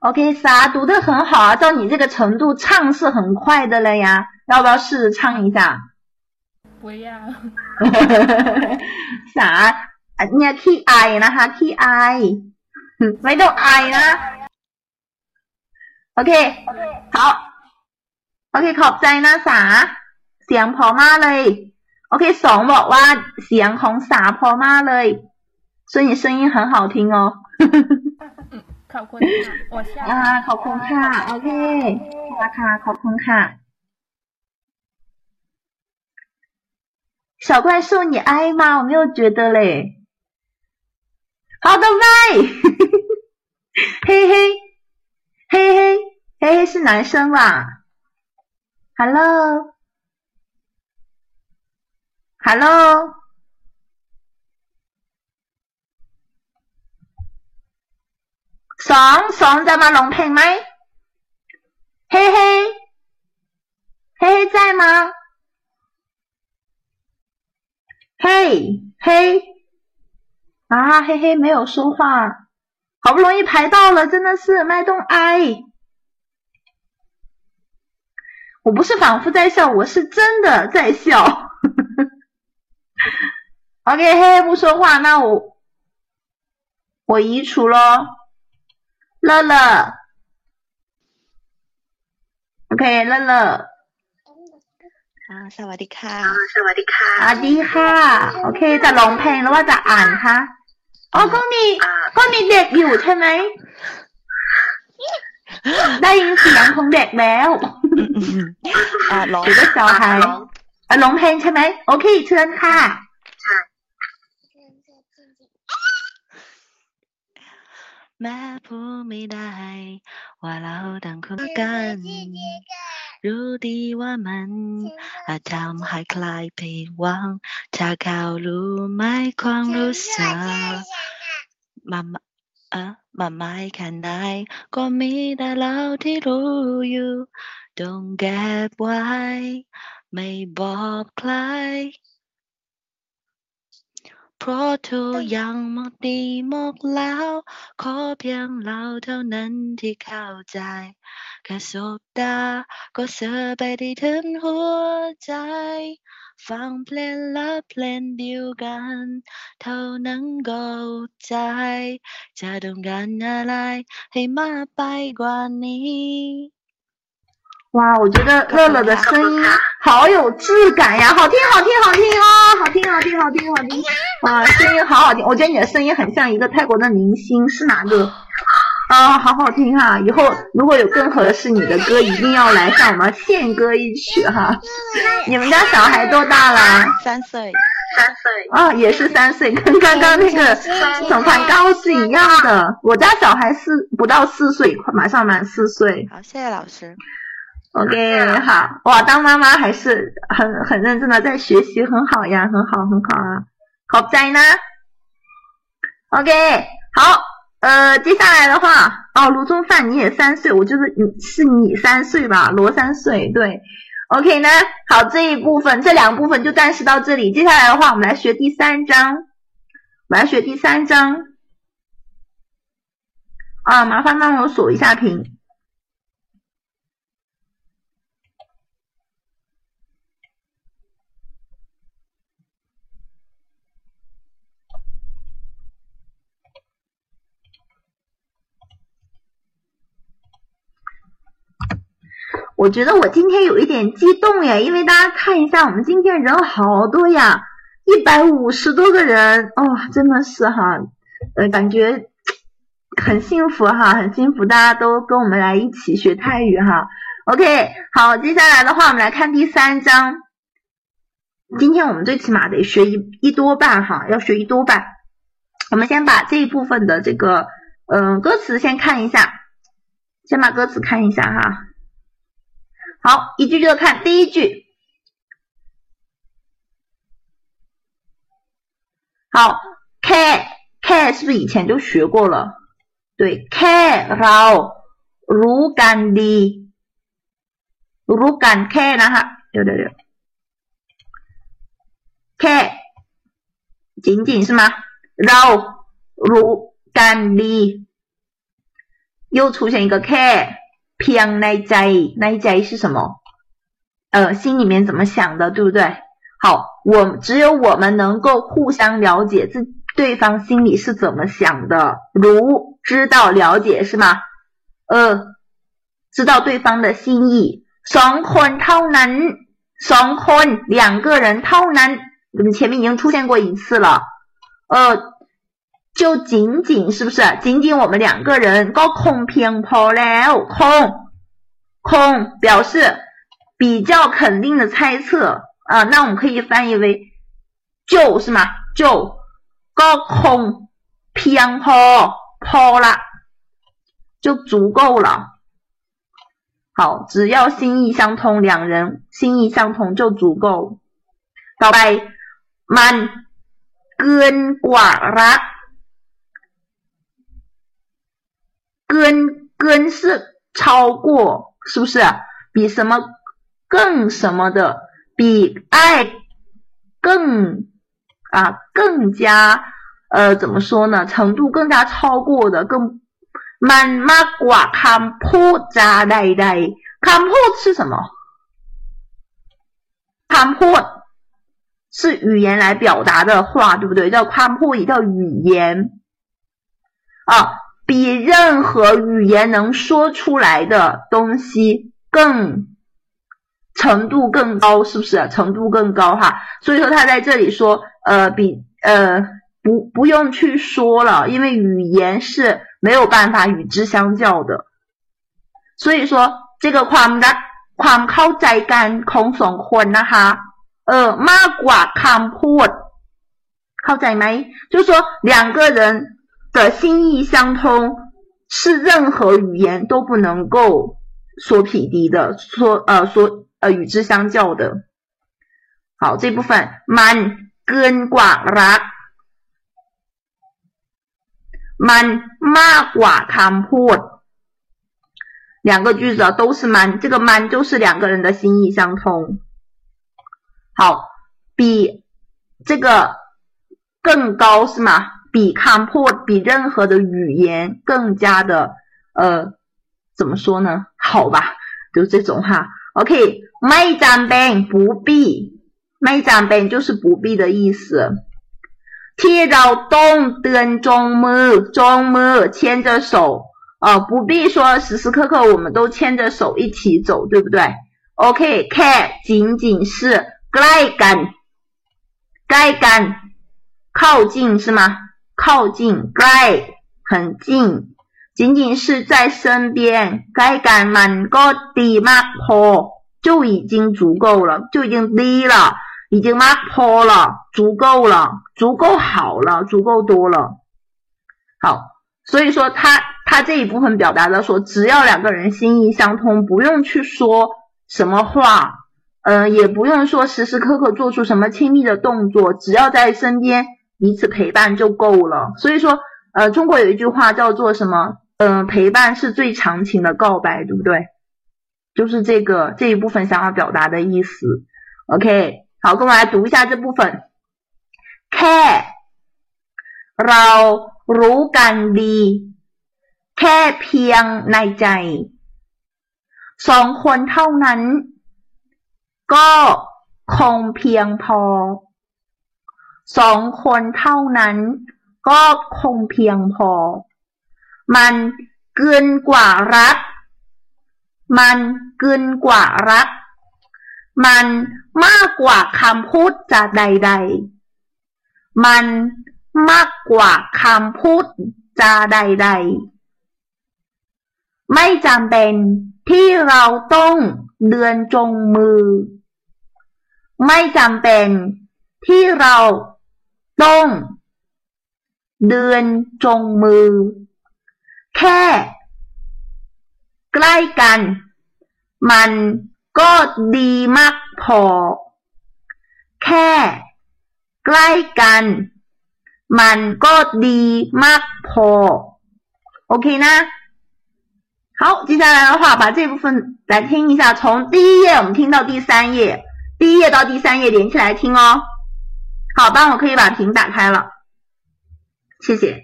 OK，啥读的很好啊，照你这个程度，唱是很快的了呀，要不要试着唱一下？不要 สาอันเนี่ยขี้อายนะคะขี้อายไม่ต้องอายนะ โอเค好โอเค ขอบใจนะสา เสียงพอมากเลย โอเคสองบอกว่าเสียงของสาพอมากเลย所以你声音很好听哦 ขอบคุณค่ะ我下 อ่าขอบคุณค่ะ โอเคค่ะค่ะขอบคุณค่ะ小怪兽，你爱吗？我没有觉得嘞。好的，拜。嘿嘿，嘿嘿，嘿嘿是男生吧？Hello， 哈喽！爽爽在吗？龙配麦。嘿嘿。嘿嘿，在吗？嘿嘿。啊，嘿嘿，没有说话。好不容易排到了，真的是脉动。哎。我不是反复在笑，我是真的在笑。OK，嘿，不说话，那我我移除咯。乐乐，OK，乐乐。อะสวัสดีค่ะ สวัสดีค่ะโอเคจะร้องเพลงแล้วว่าจะ阿迪哈，OK，在ะ平的话ก็มี，ก็，มีเด็กอยู่ใช่ไหม ได้ยินเสียงของเด็กแล้วอ่าร้องหรือว่าจอหายอ่าร้องเพลงใช่ไหม โอเค เชิญค่ะ แม้พูดไม่ได้ ว่าเราต่างคนกัน รู้ดีว่ามันอาจทำให้ใครผิดหวังถ้าเขารู้ไหมความรู้สึกมันเออมันไม่แค่ไหนก็มีแต่เราที่รู้อยู่ ต้องเก็บไว้ ไม่บอกใคร เพราะทุกอย่างหมดดีหมดแล้ว ขอเพียงเราเท่านั้นที่เข้าใจแค่สบตาก็เสือไปได้ถึงหัวใจ ฟังเพลงและเพลงเดียวกัน เท่านั้นก็ใจ จะต้องการอะไรให้มากไปกว่านี้ 哇，我觉得乐乐的声音好有质感呀，好听，好听，好听哦，好听，好听，好听，好听，哇，声音好好听，我觉得你的声音很像一个泰国的明星，是哪个？啊，好好听哈！以后如果有更合适你的歌，一定要来向我们献歌一曲哈。你们家小孩多大啦？三岁，三岁啊，也是三岁，跟刚刚那个总团高是一样的。我家小孩四不到四岁，快马上满四岁。好，谢谢老师。OK，好，哇，当妈妈还是很很认真的在学习，很好呀，很好，很好啊，好在呢。OK，好，呃，接下来的话，哦，卢中范你也三岁，我就是你是你三岁吧，罗三岁，对，OK 呢，好，这一部分这两部分就暂时到这里，接下来的话，我们来学第三章，我们来学第三章，啊，麻烦帮我锁一下屏。我觉得我今天有一点激动耶，因为大家看一下，我们今天人好多呀，一百五十多个人哦，真的是哈，呃，感觉很幸福哈，很幸福，大家都跟我们来一起学泰语哈。OK，好，接下来的话，我们来看第三章。今天我们最起码得学一一多半哈，要学一多半。我们先把这一部分的这个嗯、歌词先看一下，先把歌词看一下哈。好，一句句的看，第一句。好，k k 是不是以前就学过了？对，k 老如干的，如干 k 然哈，对对对，k 紧紧是吗？老如干的，又出现一个 k。偏ในใจในใจ是什么？呃，心里面怎么想的，对不对？好，我只有我们能够互相了解自对方心里是怎么想的，如知道了解是吗？呃，知道对方的心意。สองคนเท่านั้นสองคน两个人เท่านั้น我们前面已经出现过一次了。呃。 就仅仅是不是？仅仅我们两个人ก็คงเพียงพอแล้วคงคง表示比较肯定的猜测啊，那我们可以翻译为就是吗？就ก็คงเพียงพอพอละ就足够了。好，只要心意相通，两人心意相通就足够。ต่อไป มันเกินกว่ารัก เกินเกิน是超过，是不是？比什么更什么的，比爱更啊更加呃怎么说呢？程度更加超过的，更มันมากกว่าคำพูดจาใดๆคำพูด是什么？คำพูด是语言来表达的话，对不对？叫คำพูด也叫语言啊。 比任何语言能说出来的东西更程度更高，是不是？程度更高哈，所以说他在这里说，呃，比呃不不用去说了，因为语言是没有办法与之相较的。所以说这个ความรักความเข้าใจกันของสองคนนะคะเออมากกว่าคำพูดเข้าใจไหม？就是说两个人。 的心意相通是任何语言都不能够所匹敌的，说呃说呃与之相较的。好，这部分 man 跟寡 ra man ma 寡 comport 两个句子都是 man，这个 man 就是两个人的心意相通。好，比这个更高是吗？比看破比任何的语言更加的呃怎么说呢？好吧，就这种哈。OK，ไม่จำเป็น不必，ไม่จำเป็น就是不必的意思。ที่เราต้องเตือนจงมือจงมือ牵着手啊，不必说时时刻刻我们都牵着手一起走，对不对？OK，แค่仅仅是ใกล้กันใกล้กัน靠近是吗？ 靠近该很近，仅仅是在身边，该干满个的马坡就已经足够了，就已经低了，已经马坡了，足够了，足够好了，足够多了。好，所以说他他这一部分表达的说，只要两个人心意相通，不用去说什么话。嗯、呃，也不用说时时刻刻做出什么亲密的动作，只要在身边彼此陪伴就够了，所以说，呃，中国有一句话叫做什么？嗯，陪伴是最长情的告白，对不对？就是这个这一部分想要表达的意思。OK，好，跟我来读一下这部分。แค่เรารู้กันดี แค่เพียงในใจ สองคนเท่านั้น ก็คงเพียงพอ สองคนเท่านั้น ก็คงเพียงพอ มันเกินกว่ารัก มันเกินกว่ารัก มันมากกว่าคำพูดจะใด ๆ มันมากกว่าคำพูดจะใด ๆ ไม่จำเป็นที่เราต้องเดือนจงมือ ไม่จำเป็นที่เรา ต้องเดือนจงมือ แค่ ใกล้กัน มันก็ดีมากพอ แค่ ใกล้กัน มันก็ดีมากพอ OK 呢？好，接下来的话，把这部分来听一下，从第一页我们听到第三页，第一页到第三页连起来听哦。 好，吧我可以把屏打开了，谢谢。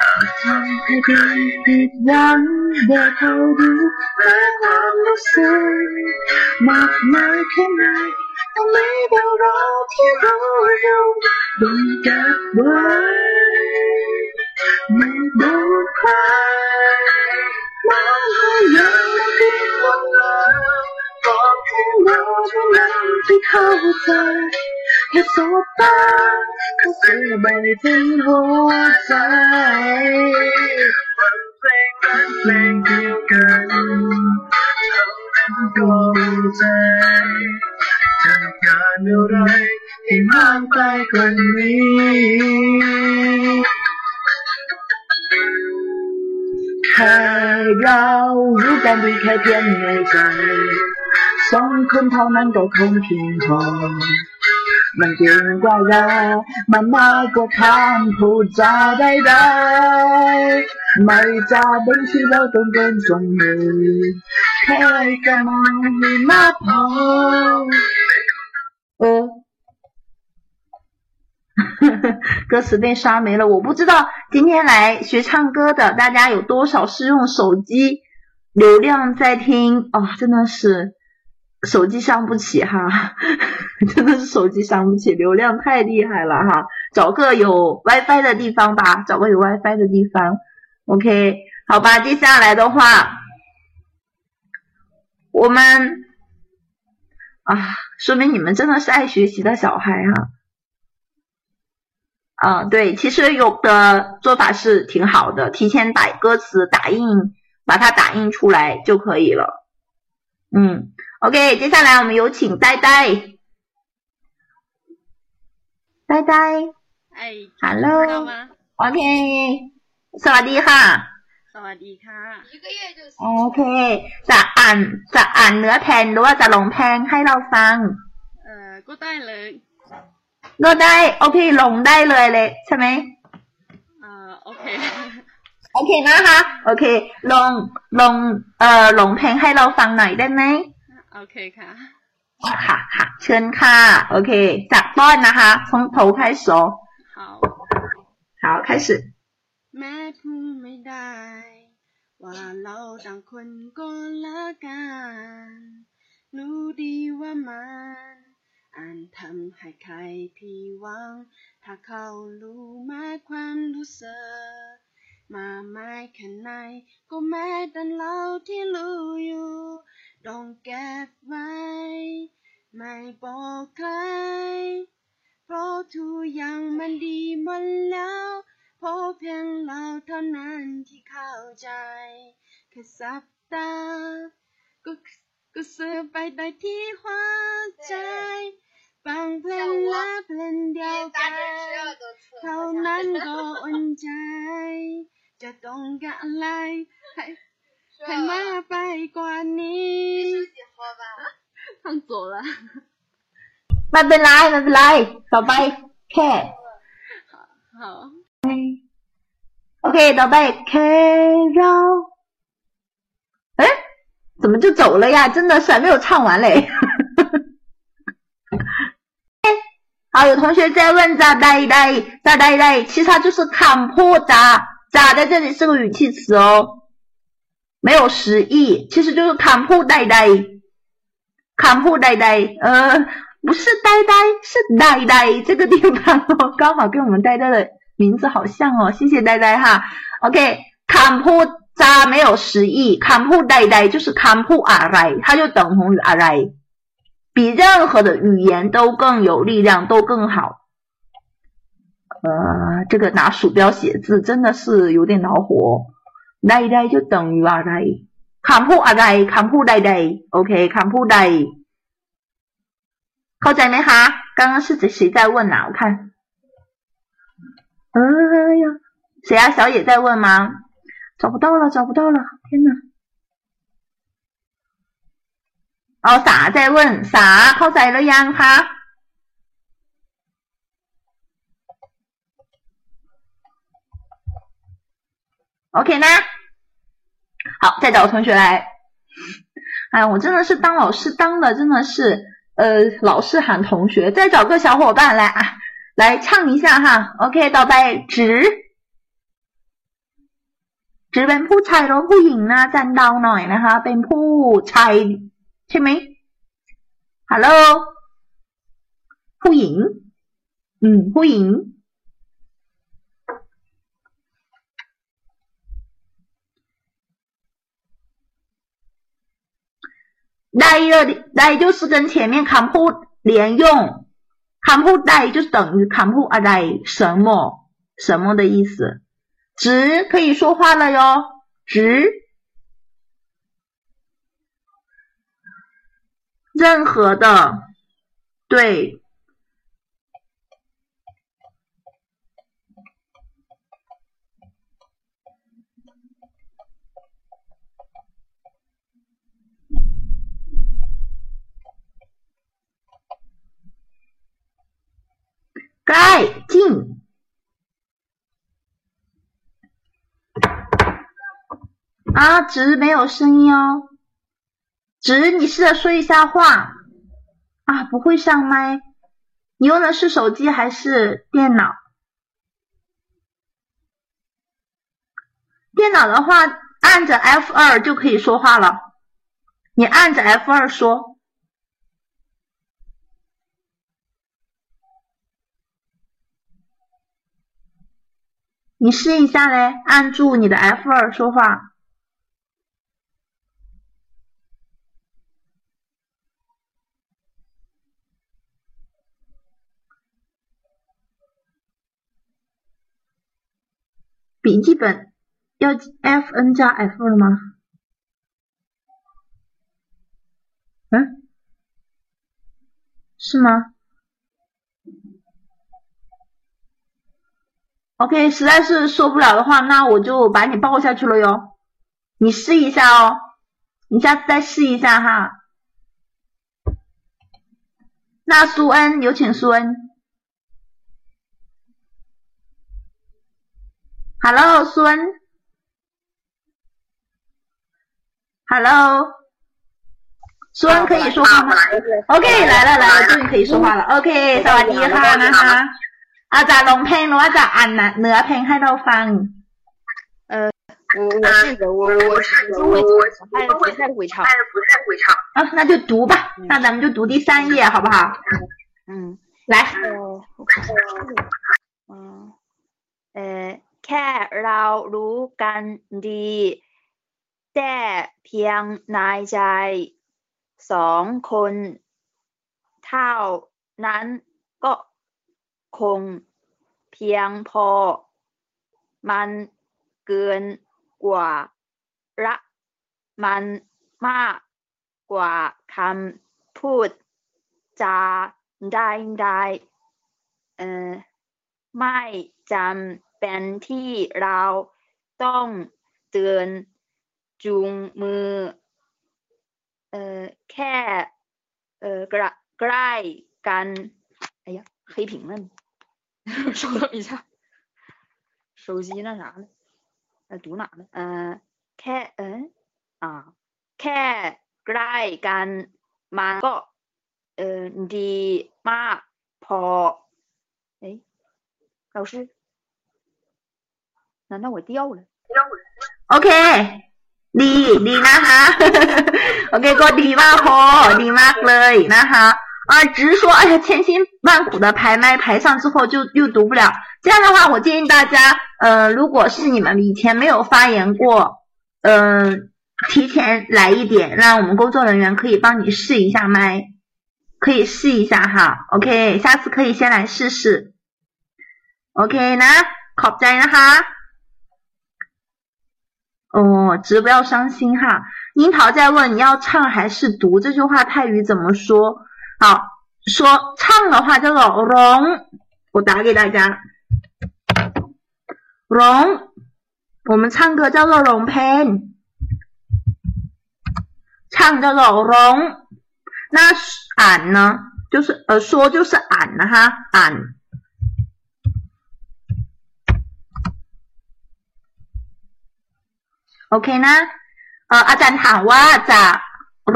ทำให้ใครผิดหวังแต่อเขารู้แม้ความรู้สึกมากมายแค่ไหนก็ไม่ต้องรอที่เราอยู่ต้องเก็บไว้ไม่บอกใครมองเราอย่างที่คนแล้วบอกแค่เราเท่านั้นที่เข้าใจ แค่สบตาเขาเธอไม่ได้ถึงหัวใจฟังเพลงรัเพลงเดียวกันเขานั้นก็รู้ใจจะต้งการอะไรให้มากไปกว่านี้แค่เราอยู่กันดีแค่เพียงในใจ 想困他能够困平和，能变乖了，妈妈过坎不长呆呆，麦家东西要懂得装愚，开个门你妈跑。嗯，歌词被刷没了，我不知道今天来学唱歌的大家有多少是用手机流量在听啊，真的是。手机伤不起哈，真的是手机伤不起，流量太厉害了哈，找个有 WiFi 的地方吧，找个有 WiFi 的地方，OK，好吧，接下来的话，我们啊，说明你们真的是爱学习的小孩哈。啊，对，其实有的做法是挺好的，提前把歌词打印，把它打印出来就可以了。嗯 OK，接下来我们有请呆呆，呆呆，哎，Hello，吗？OK，สวัสดีค่ะ สวัสดีค่ะ一个月就โอเค จะอ่านจะอ่านเนื้อแทนหรือว่าจะลงแทนให้เราฟัง เอ่อก็ได้เลย ก็ได้ โอเค ลงได้เลยเลยใช่ไหมเอ่อโอเค โอเคนะคะ โอเค ลงลงเอ่อลงเพลงให้เราฟังหน่อยได้ไหม โอเคค่ะ ค่ะค่ะ เชิญค่ะ โอเค จากป้อนนะคะ从头开始哦好好开始 แม่พูดไม่ได้ ว่าเราต่างคนก็ละกัน รู้ดีว่ามันอันทำให้ใครผิดหวัง ถ้าเขารู้แม้ความรู้สึกมาไม่แค่ไหน ก็แม้แต่เราที่รู้อยู่ ต้องเก็บไว้ ไม่บอกใคร เพราะทุกอย่างมันดีหมดแล้วเพราะเพียงเราเท่านั้นที่เข้าใจแค่สับตา ก็ก็ซื้อไปได้ที่หัวใจฟังเพลงและเพลงเดียวกันเท่านั้นก็อุ่นใจ จะต้องการอะไรให้ ให้มากไปกว่านี้唱走了。 ไม่เป็นไรไม่เป็นไร ต่อไป แค่ 好， โอเค ต่อไปแค่เรา哎，怎么就走了呀？真的是还没有唱完嘞。好，有同学在问咋呆呆咋呆呆，其实它就是看破咋咋在这里是个语气词哦， 没有实意，其实就是看破呆呆，看破呆呆，呃，不是呆呆，是呆呆这个地方哦，刚好跟我们呆呆的名字好像哦，谢谢呆呆哈。OK，看破渣没有实意，看破呆呆就是看破阿来，它就等同于阿来，比任何的语言都更有力量，都更好。呃，这个拿鼠标写字真的是有点恼火。 呆呆就等于阿来，看破阿来，看破呆呆，OK，看破呆。เข้าใจไหมคะ刚刚是谁在问呐、我看，哎呀，谁啊？小野在问吗？找不到了，找不到了，天呐！哦，傻在问傻เข้าใจแล้วยังคะ OK 呢？好，再找同学来。哎，我真的是当老师当的真的是，呃，老是喊同学。再找个小伙伴来啊，来唱一下哈。OK，ต่อไป直直เป็นผู้ชายหรือผู้หญิงนะจันเดาหน่อยนะคะ เป็นผู้ชายใช่ไหมฮัลโหลผู้หญิง อืม ผู้หญิง 带热带就是跟前面 compu 连用，compu 带就是等于 compu 啊带什么什么的意思。直可以说话了哟，直。任何的，对。在进啊直没有声音哦。直你试着说一下话。啊不会上麦。你用的是手机还是电脑？电脑的话按着 f 二就可以说话了。你按着 f 二说。你试一下嘞，按住你的 F 二说话。笔记本要 F N 加 F 了吗？嗯，是吗 OK，实在是说不了的话，那我就把你抱下去了哟。你试一下哦，你下次再试一下哈。那苏恩，有请苏恩。Hello，苏恩。Hello，苏恩可以说话吗？OK，来了来了，终于可以说话了。OK，萨瓦迪哈，哈哈。 อาจารย์ร้องเพลงหรือว่าจะอ่านเนื้อเพลงให้เราฟัง 呃，我我这个我我是不会唱，还不太会唱。啊，那就读吧，那咱们就读第三页好不好？嗯，来，呃，我看看，嗯，呃。แค่เรารู้กันดี แต่เพียงในใจสองคนเท่านั้นก็ คงเพียงพอ มันเกินกว่าละมันมากกว่าคำพูดจาได้ได้เออไม่จำเป็นที่เราต้องเตือนจูงมือเอ่อแค่เอ่อกระใกล้กัน哎呀黑屏了 稍等一下手机那啥了呃读哪了呃แค่เอออ่าแค่ใกล้กันมันก็เออดีมากพอ哎老师难道我掉了？OK，ดีดีนะคะ OK ก็ดีมากพอดีมากเลยนะคะ 啊，只是说，哎呀，千辛万苦的排麦排上之后就又读不了。这样的话，我建议大家，呃，如果是你们以前没有发言过，呃，提前来一点，让我们工作人员可以帮你试一下麦，可以试一下哈。OK，下次可以先来试试。OK นะขอบใจนะคะ。哦，直不要伤心哈。樱桃在问你要唱还是读这句话泰语怎么说？ 好，说唱的话叫做龙，我打给大家。龙，我们唱歌叫做龙喷，唱叫做龙。那俺呢？就是呃说就是俺了哈，俺。โอเคนะเอออาจารย์ถามว่าจะ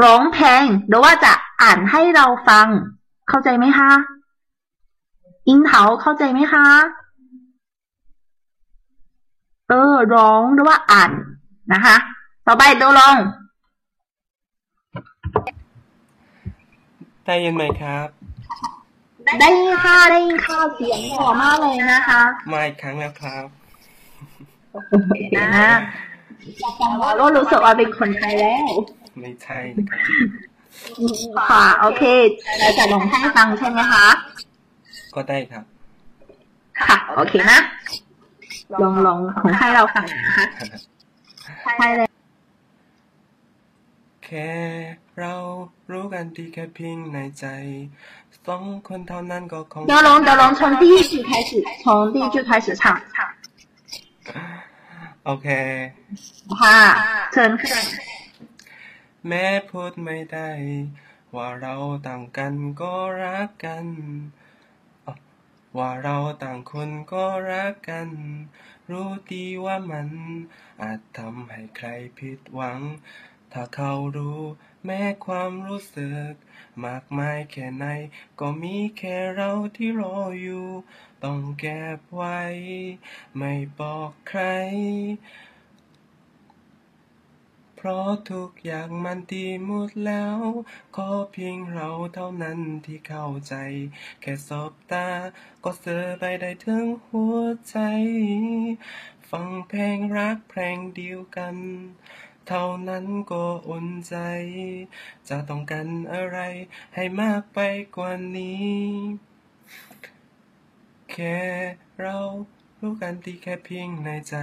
ร้องเพลงหรือว่าจะอ่านให้เราฟัง เข้าใจไหมคะอิงเถาเข้าใจไหมคะ เออ ร้องหรือว่าอ่านนะคะ ต่อไปดูลง ได้ยินไหมครับ ได้ยินค่ะได้ยินค่ะเสียงหล่อมากเลยนะคะ มาอีกครั้งแล้วครับนะก็รู้สึกว่าเป็นคนไทยแล้ว ไม่ใช่ค่ะ โอเคเราจะลงให้ฟังใช่ไหมคะ ก็ได้ครับ ค่ะ โอเคนะ ลองลองของให้เราฟังนะคะใช่เลยแค่เรารู้กันดีแค่เพียงในใจสองคนเท่านั้นก็คง德龙德龙从第一句开始从第一句开始唱โอเคค่ะเชิญค่ะ แม้พูดไม่ได้ ว่าเราต่างกันก็รักกัน ว่าเราต่างคนก็รักกัน รู้ดีว่ามันอาจทำให้ใครผิดหวัง ถ้าเขารู้แม้ความรู้สึก มากมายแค่ไหน ก็มีแค่เราที่รออยู่ ต้องเก็บไว้ ไม่บอกใคร ราะทุกอย่างมันดีหมดแล้ว ขอเพียงเราเท่านั้นที่เข้าใจ แค่สบตา ก็เสือไปได้ถึงหัวใจ ฟังเพลงรักเพลงเดียวกัน เท่านั้นก็อุ่นใจ จะต้องการอะไรให้มากไปกว่านี้ แค่เรารู้กันดีแค่เพียงในใจ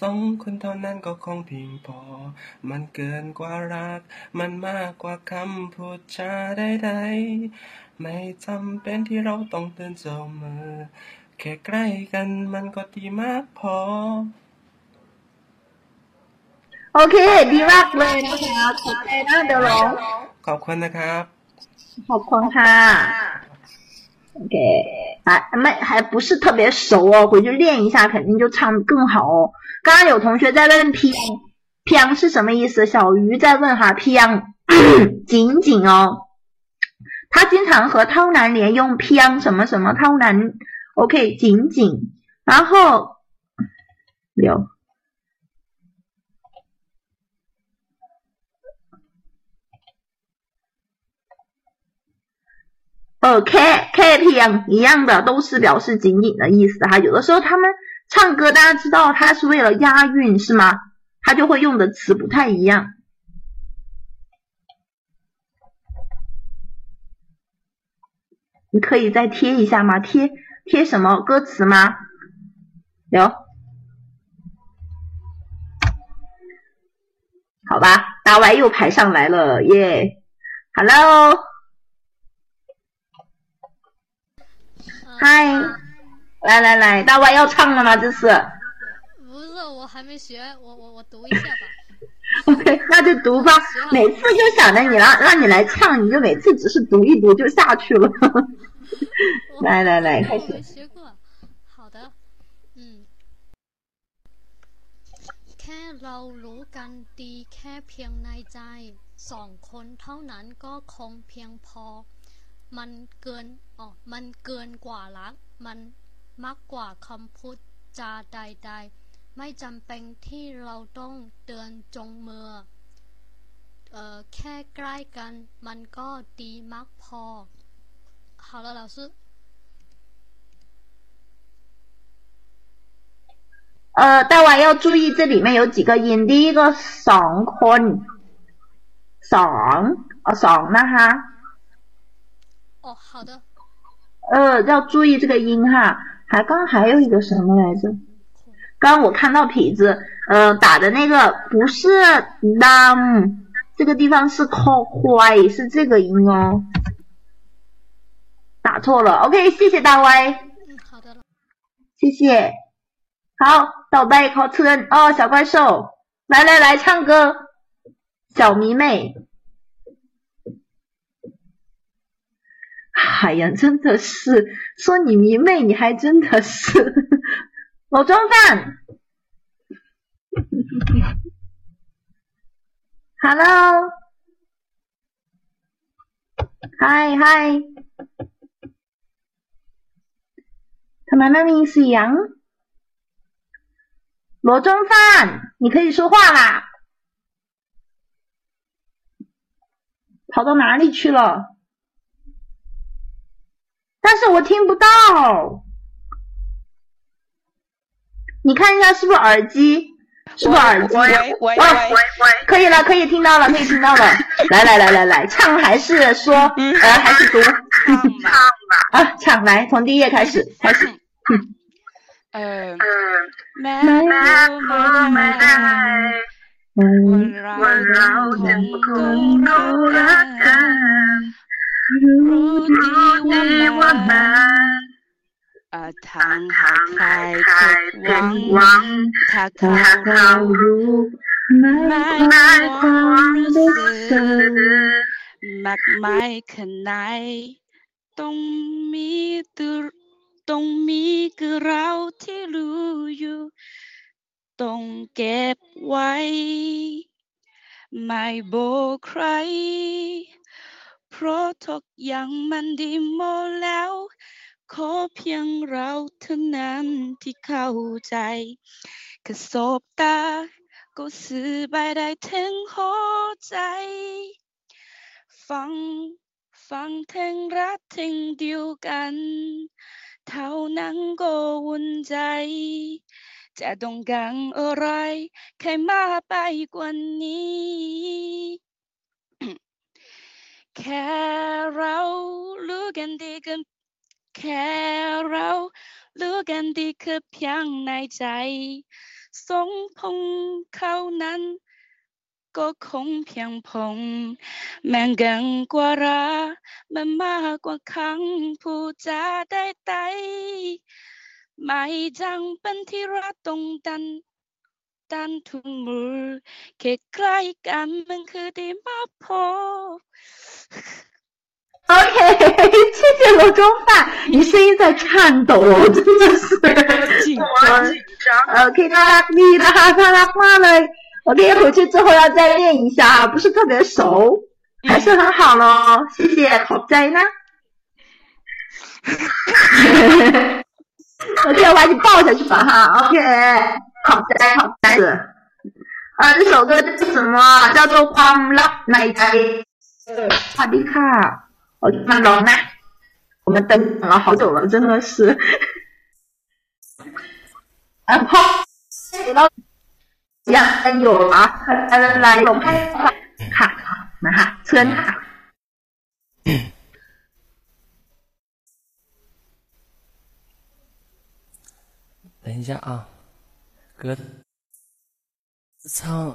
สองคนเท่านั้นก็คงเพียงพอ มันเกินกว่ารัก มันมากกว่าคำพูดจาใดๆไม่จำเป็นที่เราต้องเตือนเจ้ามือแค่ใกล้กันมันก็ดีมากพอ โอเค ดีมากเลยนะคะขอบใจนะเดี๋ยวร้อง ขอบคุณนะครับ ขอบคุณค่ะ ，OK，还没还不是特别熟哦，回去练一下，肯定就唱更好哦。刚刚有同学在问“ “piang”，“piang” ”是什么意思？小鱼在问哈，“，“piang”，” 紧紧哦，他经常和涛南连用“ “piang” ”什么什么涛南，OK，紧紧，然后有。呃，K K 偏一样的，都是表示紧紧的意思哈。有的时候他们唱歌，大家知道他是为了押韵是吗？他就会用的词不太一样。你可以再贴一下吗？贴贴什么歌词吗？有，好吧，大 Y 又排上来了耶！Hello。嗨，来来来，大 Y 要唱了吗？这次不是，我还没学，我我我读一下吧。 OK，那就读吧。每次就想着你让让你来唱，你就每次只是读一读就下去了。来来来，开我没始。学过。好的，嗯。แค่เรารู้กันดีแค่เพียงในใจสองคนเท่านั้นก็คงเพียงพอ มันเกินอ๋อมันเกินกว่ารัก มันมากกว่าคำพูดจาใดๆ ไม่จำเป็นที่เราต้องเดินจงมือ เอ่อแค่ใกล้กัน มันก็ดีมากพอ好了，老师。呃，大 Y 要注意，这里面有几个音。第一个สองคนสอง哦สองนะ哈， 哦，好的。呃，要注意这个音哈。还刚还有一个什么来着？刚刚我看到痞子呃打的那个不是 dam，这个地方是坏，是这个音哦，打错了。OK，谢谢大 Y，嗯，好的了。谢谢。好，到拜考村哦，小怪兽，来来来唱歌，小迷妹。哎呀，真的是说你迷妹，你还真的是老装饭。Hello，嗨嗨，他妈妈名是杨。罗装范，你可以说话啦！跑到哪里去了？但是我听不到。你看一下是不是耳机？是不是耳机？喂喂喂喂，可以了，可以听到了，可以听到了。来来来来来，唱还是说？呃，还是读？唱吧。啊，唱来，从第一页开始，开始。嗯。嗯。 รู้ดีว่ามันอาจทำให้ใครผิดหวังถ้าเขารู้ไม่ความรู้สึกมากมายขนาดไหนต้องมีตัวต้องมีคือเราที่รู้อยู่ต้องเก็บไว้ ไม่บอกใคร เพราะทุกอย่างมันดีหมดแล้ว ขอเพียงเราเท่านั้นที่เข้าใจแค่สบตา ก็สื่อไปได้ถึงหัวใจ ฟังฟังถึงรักถึงเดียวกัน เท่านั้นก็วุ่นใจ จะต้องการอะไรใครมาไปกว่านี้ แค่เรารู้กันดีกันแค่เรารู้กันดีคือเพียงในใจสองพงเขานั้น ก็คงเพียงพง แม่งกันกว่ารักมันมากกว่าคำพูดจาได้ไตไม่จังเป็นที่รักตรงตันตันทุกมือแค่ใกล้กันมันคือดีมากพอ OK，谢谢罗中范，你声音在颤抖，真的是。紧张。OK，น่ารักดีนะคะน่ารักมากเลย。OK，回去之后要再练一下，不是特别熟，还是很好咯。谢谢，好在呢。OK，我把你抱下去吧哈。OK，好在好在是。啊，这首歌叫什么？叫做《ความลับในใจ》。 好厉卡，我那龙呢。我们等了好久了真的是。好谢谢老姐哎有了来来来龙开好好马上出来嗯等一下啊哥唱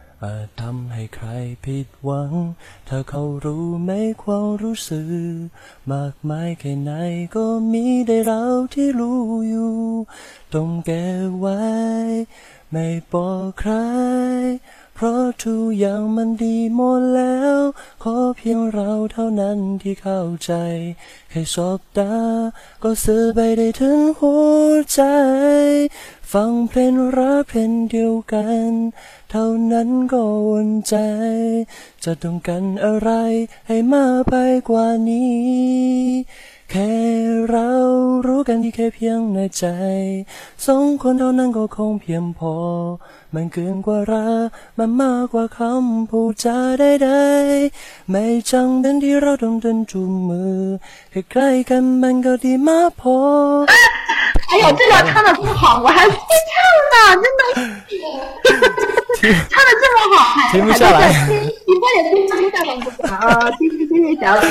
อาจทำให้ใครผิดหวัง ถ้าเขารู้ไหมความรู้สึก มากมายแค่ไหนก็มีได้เราที่รู้อยู่ ต้องเก็บไว้ ไม่บอกใคร เพราะทุกอย่างมันดีหมดแล้ว ขอเพียงเราเท่านั้นที่เข้าใจ แค่สบตา ก็สื่อไปได้ถึงหัวใจ ฟังเพลงรักเพลงเดียวกัน เท่านั้นก็อุ่นใจ จะต้องการอะไรให้มากไปกว่านี้ แค่เรารู้กันที่แค่เพียงในใจ สองคนเท่านั้นก็คงเพียงพอ มันเกินกว่ารักมันมากกว่าคำพูดจาใดๆไม่จำเป็นที่เราต้องเดินจูงมือแค่ใกล้กันมันก็ดีมากพอ 哎呦这段唱的不好我还会唱呢真的。唱的这么好还还在听你快点可以下吧啊。谢谢谢谢小姐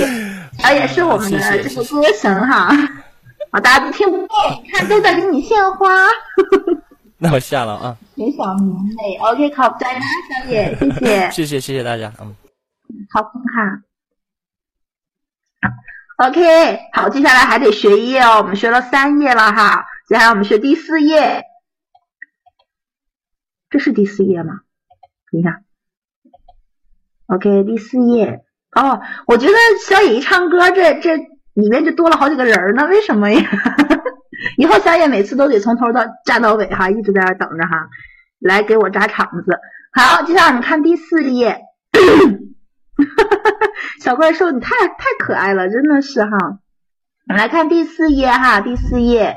啊也是我们的这个歌神哈。好大家都听不懂你看都在给你献花。那我下了啊。有小明妹 ok 考不在小姐 谢谢。谢谢谢谢大家嗯。好不好。Ok 好接下来还得学一页哦我们学了三页了哈。接下来我们学第四页，这是第四页吗？你看，OK，第四页哦，我觉得小野一唱歌，这这里面就多了好几个人呢，为什么呀？以后小野每次都得从头到站到尾哈，一直在那等着哈，来给我扎场子。好，接下来我们看第四页。小怪兽，你太太可爱了，真的是哈。我们来看第四页哈，第四页。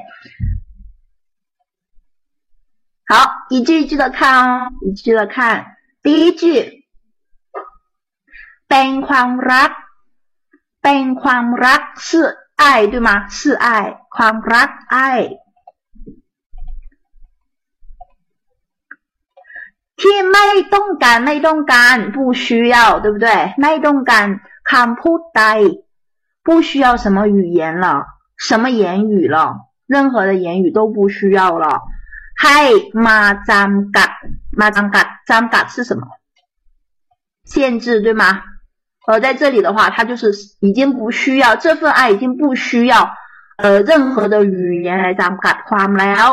好，一句一句的看哦，一句的看。第一句，เป็นความรักเป็นความรัก是爱对吗？是爱，ความรัก爱。ที่ไม่ต้องการไม่ต้องการ不需要，对不对？ไม่ต้องการคำพูดใด不需要什么语言了，什么言语了，任何的言语都不需要了。 ให้มาจำกัดมาจำกัดจำกัด是什么？限制对吗？ 呃，在这里的话，他就是已经不需要这份爱，已经不需要呃任何的语言来จำกัดความแล้ว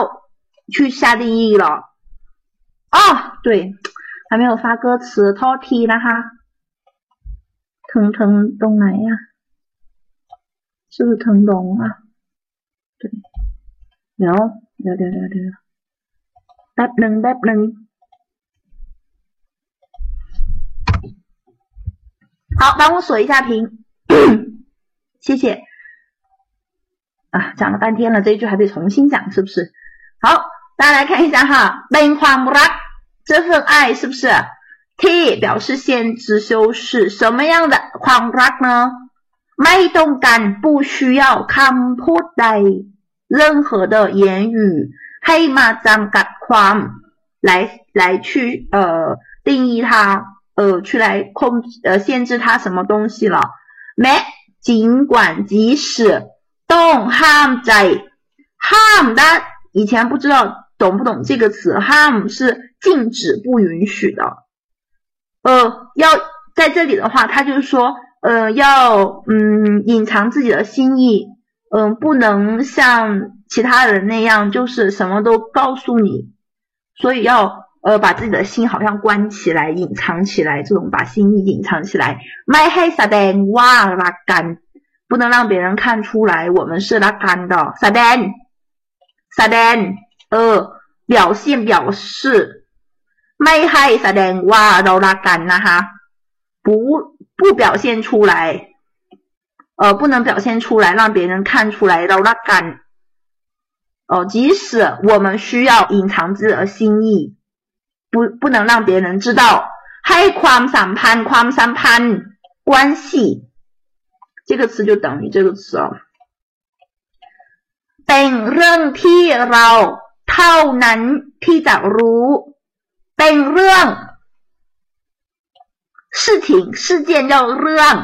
去下定义了。哦，对，还没有发歌词，โทษทีนะคะ腾腾ตรงไหน呀？是不是腾龙啊？对，เดี๋ยวเ ป๊บหนึ่งแป๊บหนึ่ง好，帮我锁一下屏，谢谢。啊，讲了半天了，这一句还得重新讲，是不是？好，大家来看一下哈，เป็นความรัก这份爱是不是？t 表示限制修饰，什么样的ความรัก呢？ไม่ต้องการ不需要คำพูดใด任何的言语， ให้มาจำกัดความ来来去呃定义它。呃，去来控呃限制他什么东西了？没，尽管即使动 harm 在 harm 的以前不知道懂不懂这个词？harm 是禁止不允许的。呃，要在这里的话，他就是说，呃，要嗯隐藏自己的心意，嗯，不能像 其他人那样，就是什么都告诉你，所以要。呃，把自己的心好像关起来、隐藏起来，这种把心意隐藏起来。My head s a d e n 哇拉干，不能让别人看出来我们是拉干的。s a d e n s a d n 呃，表现表示。My head s a d e n 哇拉拉干呐哈，不不表现出来，呃，不能表现出来，让别人看出来都拉干。哦，即使我们需要隐藏自己的心意。不不能让别人知道。ให้ความสัมพันธ์ความสัมพันธ์关系这个词就等于这个词哦。เป็นเรื่องที่เราเท่านั้นที่จะรู้เป็นเรื่อง事情事件叫เรื่อง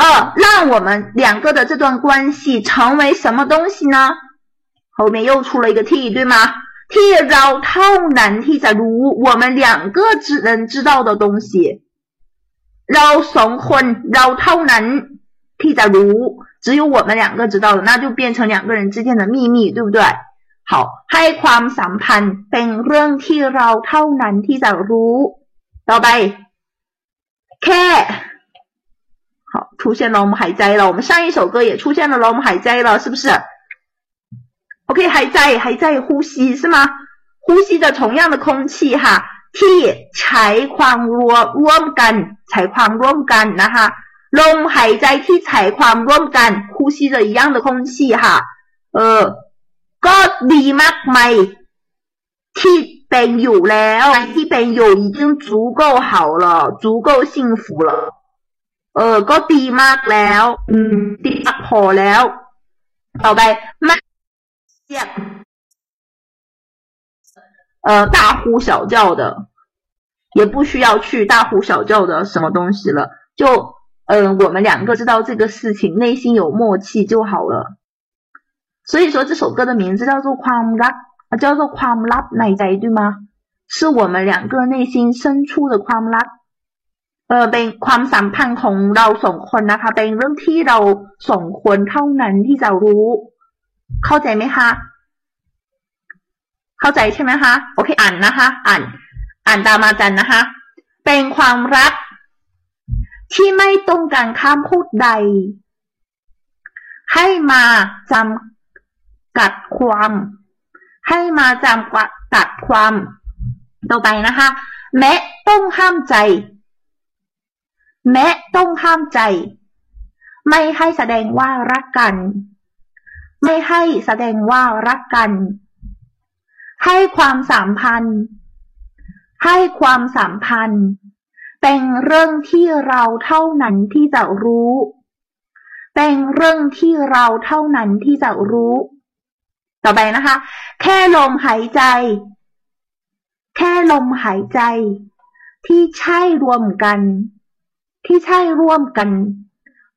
呃，让我们两个的这段关系成为什么东西呢？ 后面又出了一个 t，对吗？ที่เราเท่านั้นที่จะรู้我们两个只能知道的东西เราสองคนเราเท่านั้นที่จะรู้只有我们两个知道的那就变成两个人之间的秘密对不对好ให้ความสัมพันธ์เป็นเรื่องที่เราเท่านั้นที่จะรู้ต่อไปแค่好出现了我们海灾了我们上一首歌也出现了我们海灾了是不是 OK，还在还在呼吸是吗？呼吸着同样的空气哈。T 采矿ร่ร่วมกันใช้ความร่วมกันนะคะลมหายใจที่ใช้ความร่วมกัน呼吸着一样的空气哈。เออก็ดีมากไหมที่เป็นอยู่แล้วที่เป็นอยู่已经足够好了足够幸福了เออก็ดีมากแล้วอืมดีมากพอแล้ว ต่อไปไ ม่呃，大呼小叫的，也不需要去大呼小叫的什么东西了，就嗯，我们两个知道这个事情，内心有默契就好了。所以说这首歌的名字叫做《ความรัก》，叫做《ความลับในใจ》，对吗？是我们两个内心深处的ความรัก。呃，เป็นความสัมพันธ์ของเราสองคนนะคะ เป็นเรื่องที่เราสองคนเท่านั้นที่จะรู้ เข้าใจไหมคะ เข้าใจใช่ไหมคะ โอเค อ่านนะคะ อ่าน อ่านตามอาจารย์นะคะ เป็นความรัก ที่ไม่ต้องการคำพูดใด ให้มาจำกัดความ ให้มาจำกัดความ ต่อไปนะคะ แม้ต้องห้ามใจ แม้ต้องห้ามใจ ไม่ให้แสดงว่ารักกัน ไม่ให้แสดงว่ารักกัน ให้ความสัมพันธ์ ให้ความสัมพันธ์ เป็นเรื่องที่เราเท่านั้นที่จะรู้ เป็นเรื่องที่เราเท่านั้นที่จะรู้ ต่อไปนะคะ แค่ลมหายใจ แค่ลมหายใจ ที่ใช่รวมกัน ที่ใช่ร่วมกัน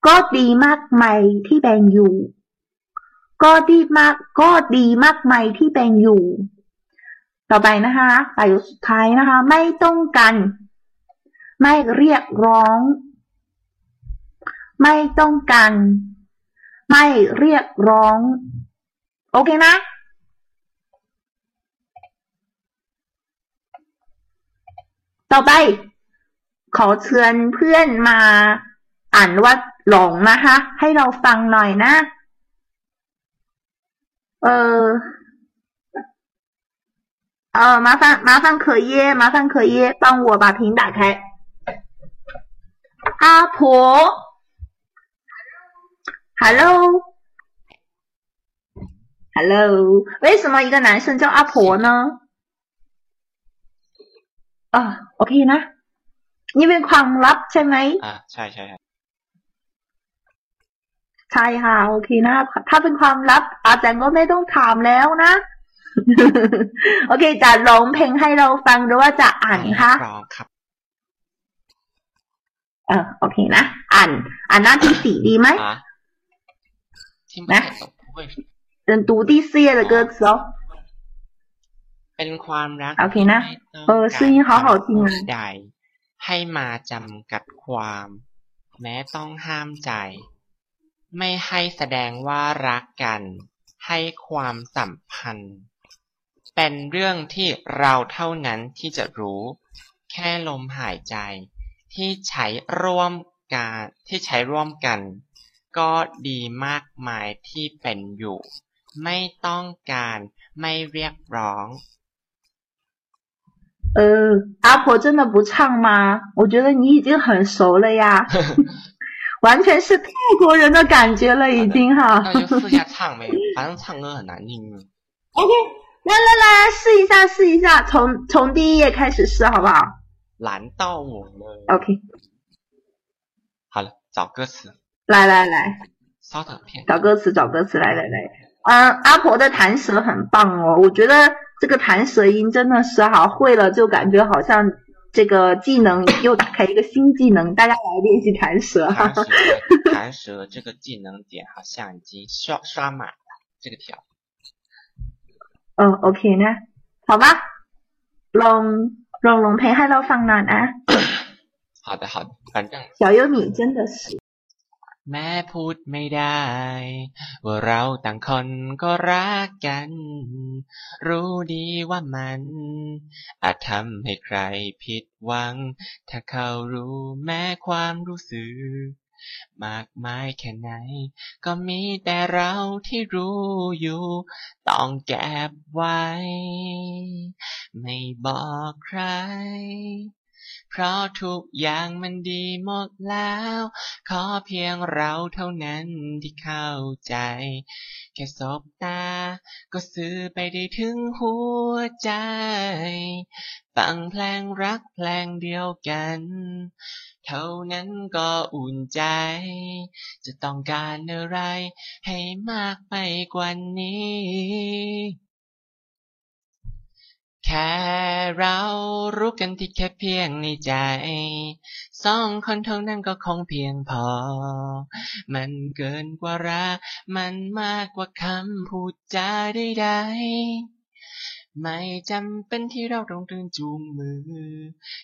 ก็ดีมากไหมที่แบ่งอยู่ ก็ดีมาก ก็ดีมากไหมที่เป็นอยู่ ต่อไปนะคะประโยคสุดท้ายนะคะ ไม่ต้องกัน ไม่เรียกร้อง ไม่ต้องการไม่เรียกร้อง โอเคนะต่อไป ขอเชิญเพื่อนมาอ่านว่าหลงนะคะ ให้เราฟังหน่อยนะ เออ呃，麻烦麻烦可耶，麻烦可耶，帮我把屏打开。阿婆，Hello，Hello，为什么一个男生叫阿婆呢？อ่าโอเคนะ นี่เป็นความลับใช่ไหม อ่าใช่ใช่ใช่ ใช่ค่ะ โอเคนะ ถ้าเป็นความลับ อาจารย์ก็ไม่ต้องถามแล้วนะ โอเคจะร้องเพลงให้เราฟังหรือว่าจะอ่านคะร้องครับเออโอเคนะ อ่าน อ่านหน้าที่สี่ดีไหมนะเดินตูที่เสียเลยเกิดซอเป็นความรักโอเคนะ เออซึ่งเขาเขาจริงใดให้มาจำกัดความ แม้ต้องห้ามใจ ไม่ให้แสดงว่ารักกัน ให้ความสัมพันธ์ เป็นเรื่องที่เราเท่านั้นที่จะรู้ แค่ลมหายใจ ที่ใช้ร่วมกันที่ใช้ร่วมกัน ก็ดีมากมายที่เป็นอยู่ ไม่ต้องการไม่เรียกร้อง 呃，阿婆真的不唱吗？我觉得你已经很熟了呀， 完全是泰国人的感觉了，已经哈。那就试一下唱呗，反正唱歌很难听。OK，来来来，试一下，试一下，从从第一页开始试，好不好难到我了。？OK，好了，找歌词，来来来，稍等片。找歌词，找歌词，来来来。嗯，阿婆的弹舌很棒哦，我觉得这个弹舌音真的是好，会了就感觉好像这个技能又打开一个新技能，大家来练习弹舌哈弹。舌，弹舌这个技能点好像已经刷刷满了这个条。嗯，OK นะ好吧ลองลองลองเพลงให้เราฟังหน่อยนะ 好的，好的，反正小优你真的是 แม้พูดไม่ได้ ว่าเราต่างคนก็รักกัน รู้ดีว่ามัน อาจทำให้ใครผิดหวัง ถ้าเขารู้แม้ความรู้สึก มากมายแค่ไหน ก็มีแต่เราที่รู้อยู่ ต้องเก็บไว้ ไม่บอกใคร เพราะทุกอย่างมันดีหมดแล้ว ขอเพียงเราเท่านั้นที่เข้าใจ แค่สบตา ก็สื่อไปได้ถึงหัวใจ ฟังเพลงรักเพลงเดียวกัน เท่านั้นก็อุ่นใจ จะต้องการอะไรให้มากไปกว่านี้ แค่เรารู้กันที่แค่เพียงในใจ สองคนเท่านั้นก็คงเพียงพอ มันเกินกว่ารัก มันมากกว่าคำพูดจาใดๆไม่จำเป็นที่เราต้องเดินจูงมือ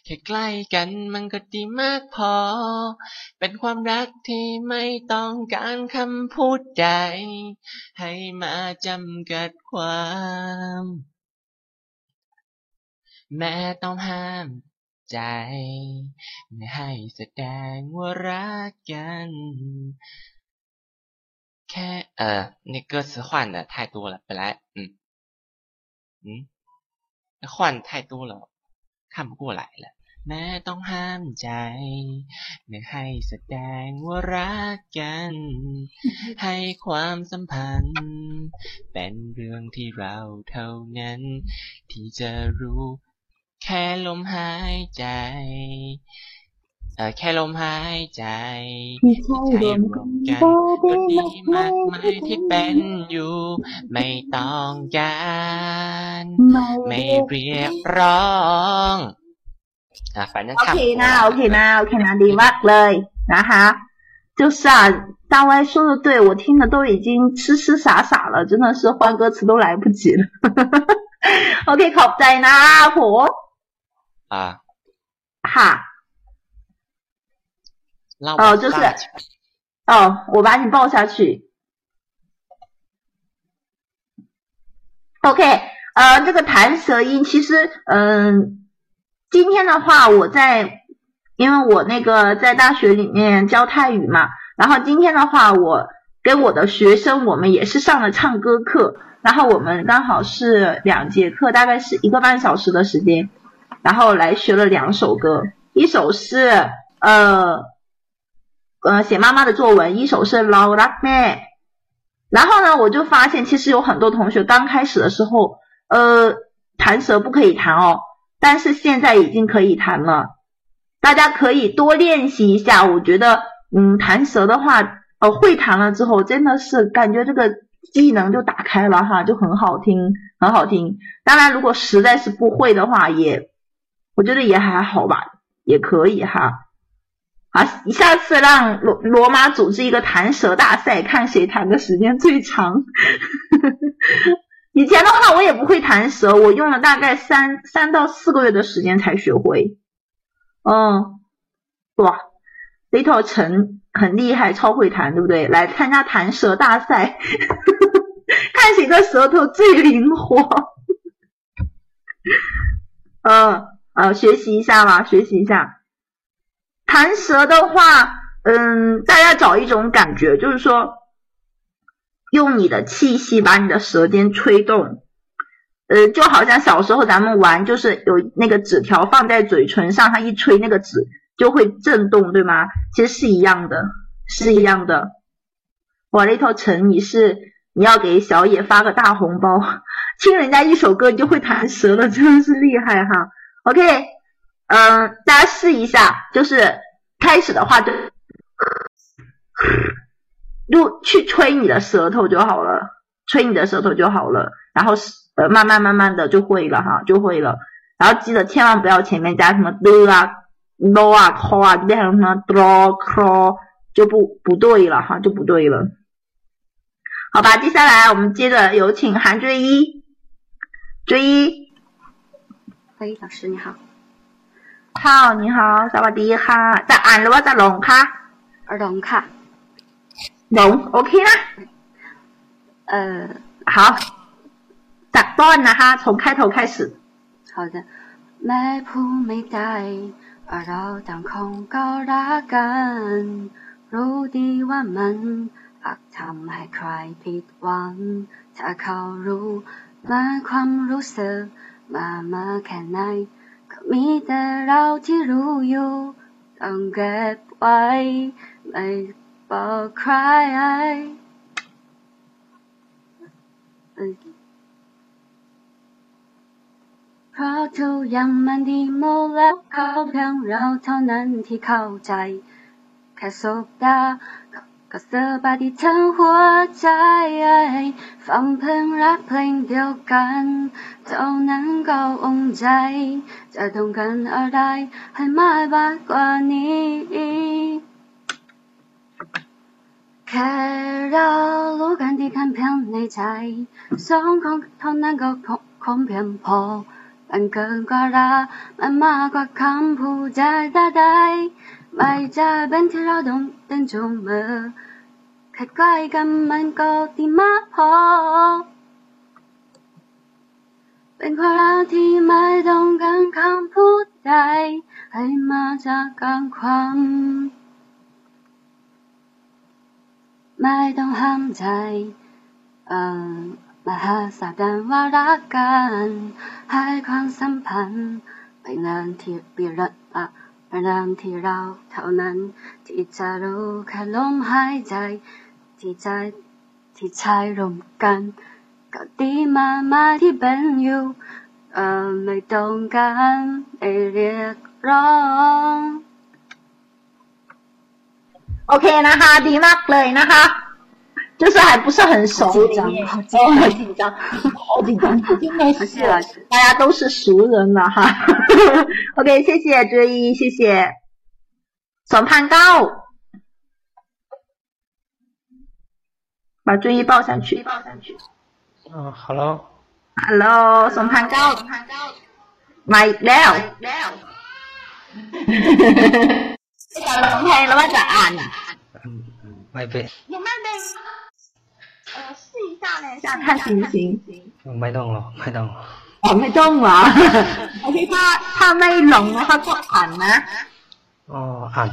แค่ใกล้กันมันก็ดีมากพอ เป็นความรักที่ไม่ต้องการคำพูดใด ให้มาจำกัดความ แม้ต้องห้ามใจ ไม่ให้แสดงว่ารักกัน แค่เออ那歌词换的太多了，本来嗯嗯换太多了，看不过来了。แม้ต้องห้ามใจ ไม่ให้แสดงว่ารักกัน ให้ความสัมพันธ์ เป็นเรื่องที่เราเท่านั้น ที่จะรู้ แค่ลมหายใจ เออแค่ลมหายใจ ที่ใช่ ใช้ รวม ร กั วน มกัน ก็ ก็ ได้ ดี มาม าก ก มาม าย ยที่เป็นอยู่ ไม่ต้องการ ไม่ ไม่ เรียก เรียกร้องอ่ะ反正唱 OK 不过นะ 来 OK นะ OK นะดีมากเลยนะคะ就是啊，大歪说的对，我听的都已经痴痴傻傻了，真的是换歌词都来不及了。OK，ขอบใจนะ阿婆。 啊，哈，让哦就是哦，我把你抱下去。OK，呃，这个弹舌音其实，嗯，今天的话我在，因为我那个在大学里面教泰语嘛，然后今天的话我给我的学生我们也是上了唱歌课，然后我们刚好是两节课，大概是一个半小时的时间，然后来学了两首歌，一首是呃呃写妈妈的作文，一首是老拉妹。然后呢，我就发现其实有很多同学刚开始的时候，呃，弹舌不可以弹哦，但是现在已经可以弹了。大家可以多练习一下。我觉得，嗯，弹舌的话，呃，会弹了之后，真的是感觉这个技能就打开了哈，就很好听，很好听。当然，如果实在是不会的话，也我觉得也还好吧，也可以哈。好，下次让罗罗马组织一个弹舌大赛，看谁弹的时间最长。以前的话我也不会弹舌，我用了大概三三到四个月的时间才学会。嗯，哇，little 陈很厉害，超会弹，对不对？来参加弹舌大赛，看谁的舌头最灵活。嗯呃，学习一下吧，学习一下。弹舌的话，嗯，大家找一种感觉，就是说，用你的气息把你的舌尖吹动，呃，就好像小时候咱们玩，就是有那个纸条放在嘴唇上，它一吹那个纸就会震动，对吗？其实是一样的，是一样的。我，那套成你是你要给小野发个大红包，听人家一首歌你就会弹舌了，真的是厉害哈。OK。嗯，大家试一下，就是开始的话就，就去吹你的舌头就好了，吹你的舌头就好了，然后呃慢慢慢慢的就会了哈，就会了。然后记得千万不要前面加什么的啊、咯啊、靠啊，就变成什么 draw、crawl 就不不对了哈，就不对了。好吧，接下来我们接着有请韩追一，追一，喂，老师你好。好，你好，สวัสดีค่ะจะอ่านหรือว่าจะลงคะลงค่ะลงโอเคนะ呃好จากต้นนะคะ从开头开始好的แม่ผู้ไม่ได้เราต่างคงก็รักกันรู้ดีว่ามันอาจทำให้ใครผิดหวังถ้าเขารู้มาความรู้สึก มามาแค่ไหนมีแต่เราที่รู้อยู่ ต้องเก็บไว้ ไม่บอกใครเพราะทุกอย่างมันดีหมดแล้วเขาเพียงเราเท่านั้นที่เข้าใจแค่สบตา ก็สบายดีทั้งหัวใจ ฟังเพลงรักเพลงเดียวกันเท่านั้นก็องใจ จะต้องการอะไรให้มากมากกว่านี้ แค่เรารู้กันที่กันเพียงในใจสองคนเท่านั้นก็คงเพียงพอมันเกินกว่ารักมันมากกว่าคำพูดใจใดไม่จะเป็นที่เราต้องเต้นจูงมือแค่ใด มากพอ เป็นความรักที่ไม่ต้องการคำพูดใดให้มาจากการความไม่ต้องห้ามใจเอ่อม เปลี่ยนเรื่องที่เราเท่านั้น ที่จะรู้แค่ลมหายใจ ที่ใจที่ใช้ร่วมกัน ก็ดีมามาที่เป็นอยู่เอ่อไม่ต้องการไม่เรียกร้องโอเคนะคะ ดีมากเลยนะคะ 就是还不是很熟，紧张，哦，紧张，好紧张，大家都是熟人了哈。OK，谢谢追一，谢谢宋攀高，把追一抱上去，抱上去。嗯，Hello，Hello，宋攀高，迈了，哈哈哈哈！小龙佩，老板咋的？嗯，迈。 เพลงแล้วว่าจะอ่าน ไม่เป็น 你们得呃试一下嘞，下看行不行？ ไม่ต้องหรอกไม่ต้อง 哦，ไม่ต้องเหรอ โอเคถ้าถ้าไม่หลงนะคะก็อ่านนะ อ๋ออ่าน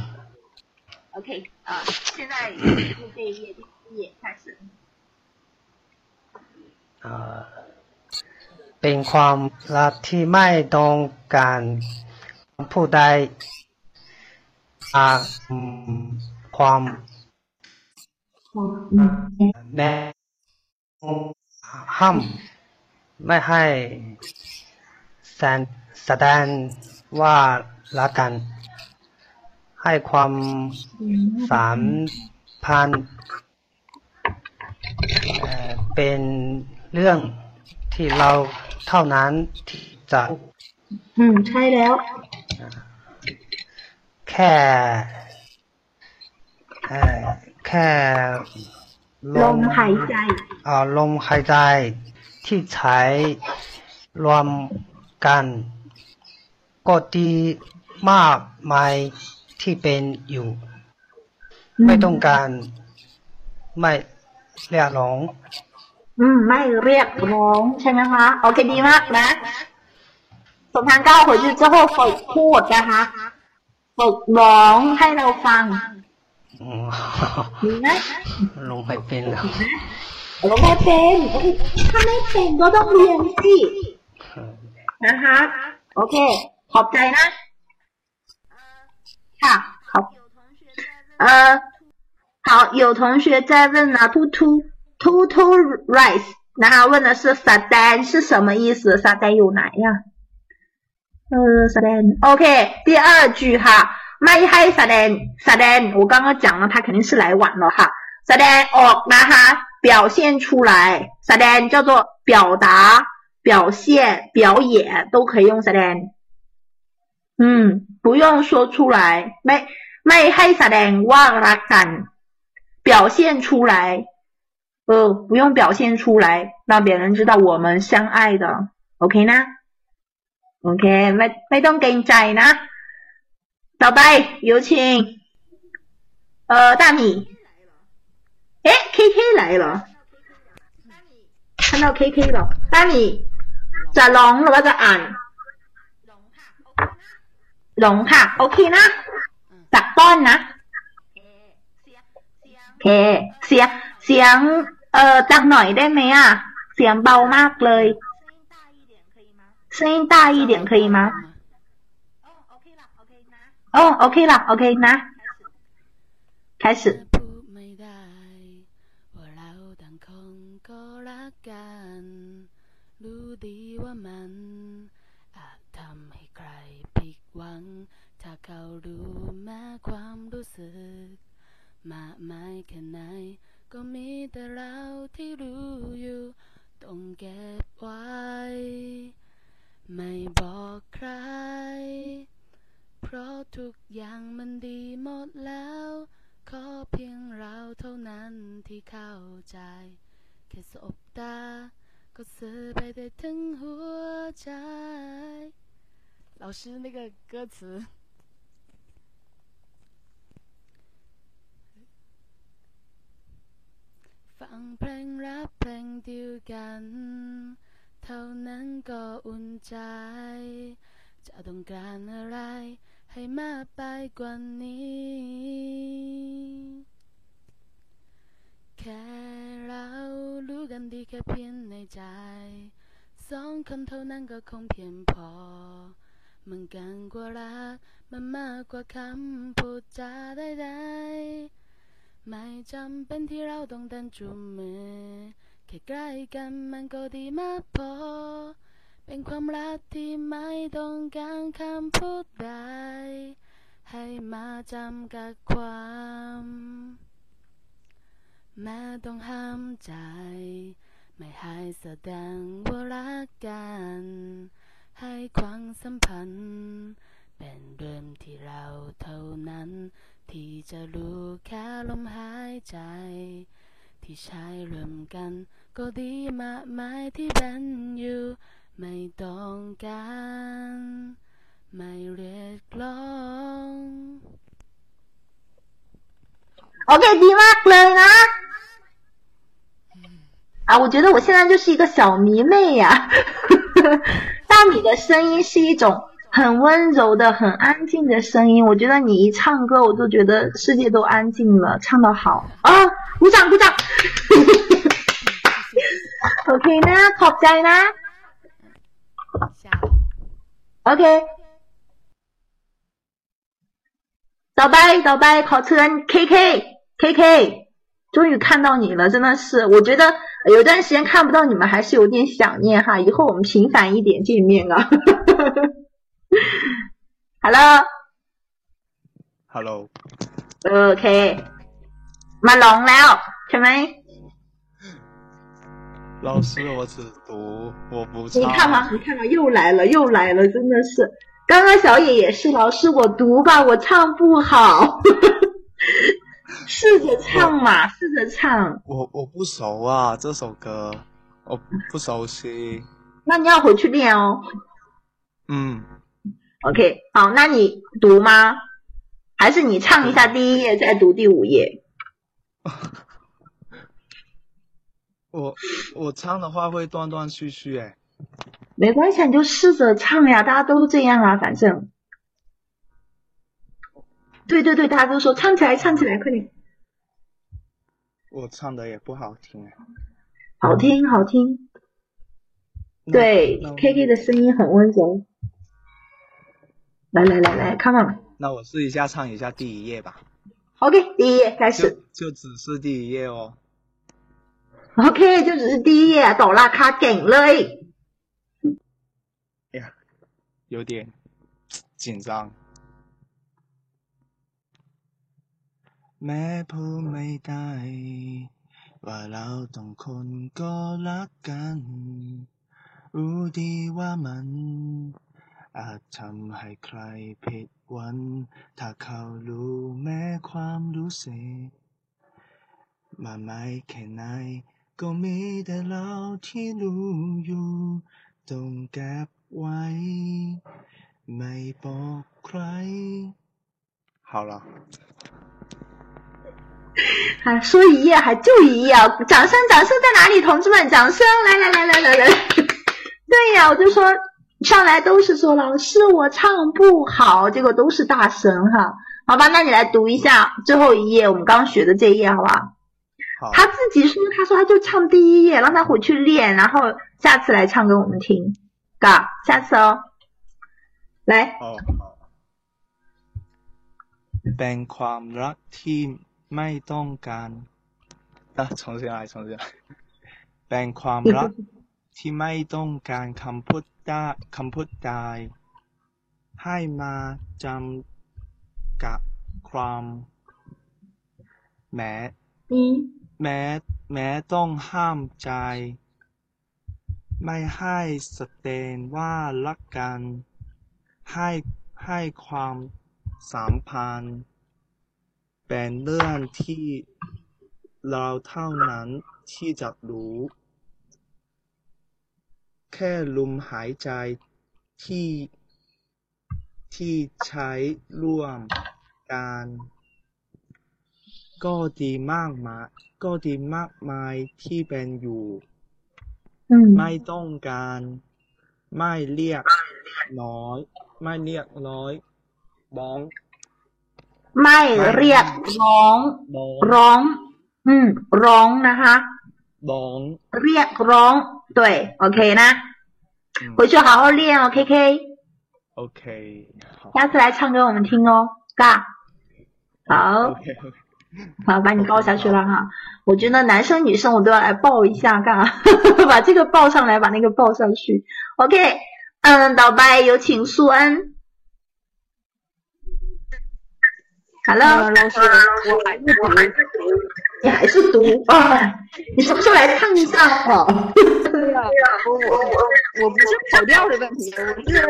OK 啊、现在录这一页第一页开始。 เอ่อเป็นความรักที่ไม่ต้องการผู้ใดอาความ แนะห้ามไม่ให้แสดงแสดงว่ารักกัน ให้ความสามพันธ์เอ่อเป็นเรื่องที่เราเท่านั้นที่จะ อืม ใช่แล้ว แค่เอ่อ แค่ลมหายใจอ่อลมหายใจที่ใช้รวมกัน ก็ดีมากมายที่เป็นอยู่ ไม่ต้องการ ไม่เรียกร้อง อืม ไม่เรียกร้องใช่ไหมคะ โอเคดีมากนะสมทางเก้าหัวจุดเจ้าโหฝึกพูดนะคะฝึกร้องให้เราฟัง อืม ดีไหม ลงไม่เป็นแล้ว เราไม่เป็นโอเคถ้าไม่เป็นก็ต้องเรียนสินะคะ โอเค ขอบใจนะ ค่ะขอบ呃，好，有同学在问呢，突突突突 rice，然后问的是 sadan 是什么意思？sadan 有哪呀？呃，sadan，OK，、第二句哈， ไม่ให้ sadan sadan，我刚刚讲了，他肯定是来晚了哈，sadan ออกนะคะ表现出来，sadan 叫做表达、表现、表演都可以用 sadan。嗯，不用说出来，ไม่ไม่ให้แสดงว่ารักกัน 表现出来，呃，不用表现出来，让别人知道我们相爱的，OK นะ OK ไม่ไม่ต้องเกรงใจนะ ต่อไป有请呃大米，诶 KK 来了，看到 KK 了，大米จะร้องหรือว่าจะอ่าน หลงค่ะ โอเคนะจากต้นนะโอเค เสียงเสียง เอ่อจากหน่อยได้ไหมอ่ะ เสียงเบามากเลย声音大一点可以吗？ 哦，OK 了，OK นะ开始 พูดไม่ได้ว่าเราต่างคนก็รักกัน รู้ดีว่ามันอาจทำให้ใครผิดหวัง ถ้าเขารู้แม้ความรู้สึก มากมายแค่ไหน ก็มีแต่เราที่รู้อยู่ ต้องเก็บไว้ ไม่บอกใคร เพราะทุกอย่างมันดีหมดแล้ว ขอเพียงเราเท่านั้นที่เข้าใจ แค่สบตา ก็สื่อไปได้ถึงหัวใจ 老师那个歌词ฟังเพลงรับเพลงเดียวกัน เท่านั้นก็อุ่นใจ จะต้องการอะไร ให้มากไปกว่านี้ แค่เรารู้กันดีแค่เพียงในใจ สองคนเท่านั้นก็คงเพียงพอ มันกันกว่ารักมันมากกว่าคำพูดจาใดๆไม่จำเป็นที่เราต้องเดินจุมมือ แค่ใกล้กันมันก็ดีมากพอ เป็นความรักที่ไม่ต้องการคำพูดใด ให้มาจำกัดความ แม้ต้องห้ามใจ ไม่ให้แสดงว่ารักกัน ให้ความสัมพันธ์ เป็นเรื่องที่เราเท่านั้น ที่จะรู้แค่ลมหายใจ ที่ใช้รวมกัน ก็ดีมากมายที่เป็นอยู่ ไม่ต้องการ ไม่เรียกร้อง OK，ดีมากเลยนะ啊，我觉得我现在就是一个小迷妹呀。大米的声音是一种很温柔的、很安静的声音，我觉得你一唱歌，我都觉得世界都安静了，唱得好啊！鼓掌鼓掌。OK นะขอบใจนะ OK ต่อไปต่อไปขอเชิญ KK KK，终于看到你了，真的是，我觉得有段时间看不到你们还是有点想念哈，以后我们频繁一点见面啊。Hello Hello， โอเคมาลองแล้วใช่ไหม 老师，我只读，我不你。看嘛，你看嘛，又来了，又来了，真的是。刚刚小野也是，老师我读吧，我唱不好，试着唱嘛，试着唱。我我不熟啊，这首歌我不熟悉。那你要回去练哦。嗯，OK，好，那你读吗？还是你唱一下第一页，再读第五页？我我唱的话会断断续续哎。没关系，你就试着唱呀，大家都这样啊，反正。对对对，大家都说唱起来，唱起来，快点，我唱的也不好听哎。好听好听。对，K K 的声音很温柔。来来来来，Come on。那我试一下唱一下第一页吧，OK，第一页开就始。就只是第一页哦。 OK，就只是第一页，抖啦卡劲เลย。哎呀，有点紧张。แม้พูดไม่ได้ ว่าเราต้องคนก็รักกัน รู้ดีว่ามัน อาจทำให้ใครผิดหวังถ้าเขารู้แม้ความรู้สึกมาไม่แค่ไหน ก็มีแต่เราที่รู้อยู่ ต้องเก็บไว้ ไม่บอกใคร好了，还说一页还就一页啊！掌声掌声在哪里，同志们？掌声！来来来来来来来！对呀，我就说上来都是说老师我唱不好，结果都是大神哈。好吧，那你来读一下最后一页，我们刚学的这一页，好吧？ 好，他自己说，他说他就唱第一页，让他回去练，然后下次来唱给我们听，嘎，下次哦。来，哦好เป็นความรักที่ไม่ต้องการอ่ะ重新来重新来เป็นความรักที่ไม่ต้องการคำพูดได้คำพูดใดให้มาจำกับความแม้ 嗯 แม้แม้ต้องห้ามใจ ไม่ให้แสดงว่ารักกัน ให้ให้ความสัมพันธ์เป็นเรื่องที่เราเท่านั้นที่จะรู้ แค่ลมหายใจที่ที่ใช้ร่วมกัน ก็ดีมากมายก็ดีมากมายที่เป็นอยู่ 嗯 ไม่ต้องการ ไม่เรียกน้อย ไม่เรียกน้อยบ้อง ไม่เรียกร้อง บ้อง ร้อง อืม ร้องนะคะ บ้อง เรียกร้อง对，OK นะ 回去好好练哦，KK， โอเค好下次来唱给我们听哦，嘎，好， OK OK 好，把你抱下去了哈、我觉得男生女生我都要来抱一下，干哈、把这个抱上来，把那个抱上去。OK，嗯，倒白有请苏恩。Hello，、老师，我还是读，你还是读啊？你什么时候来看一下？对呀、啊，我我我不是跑调的问题，我是那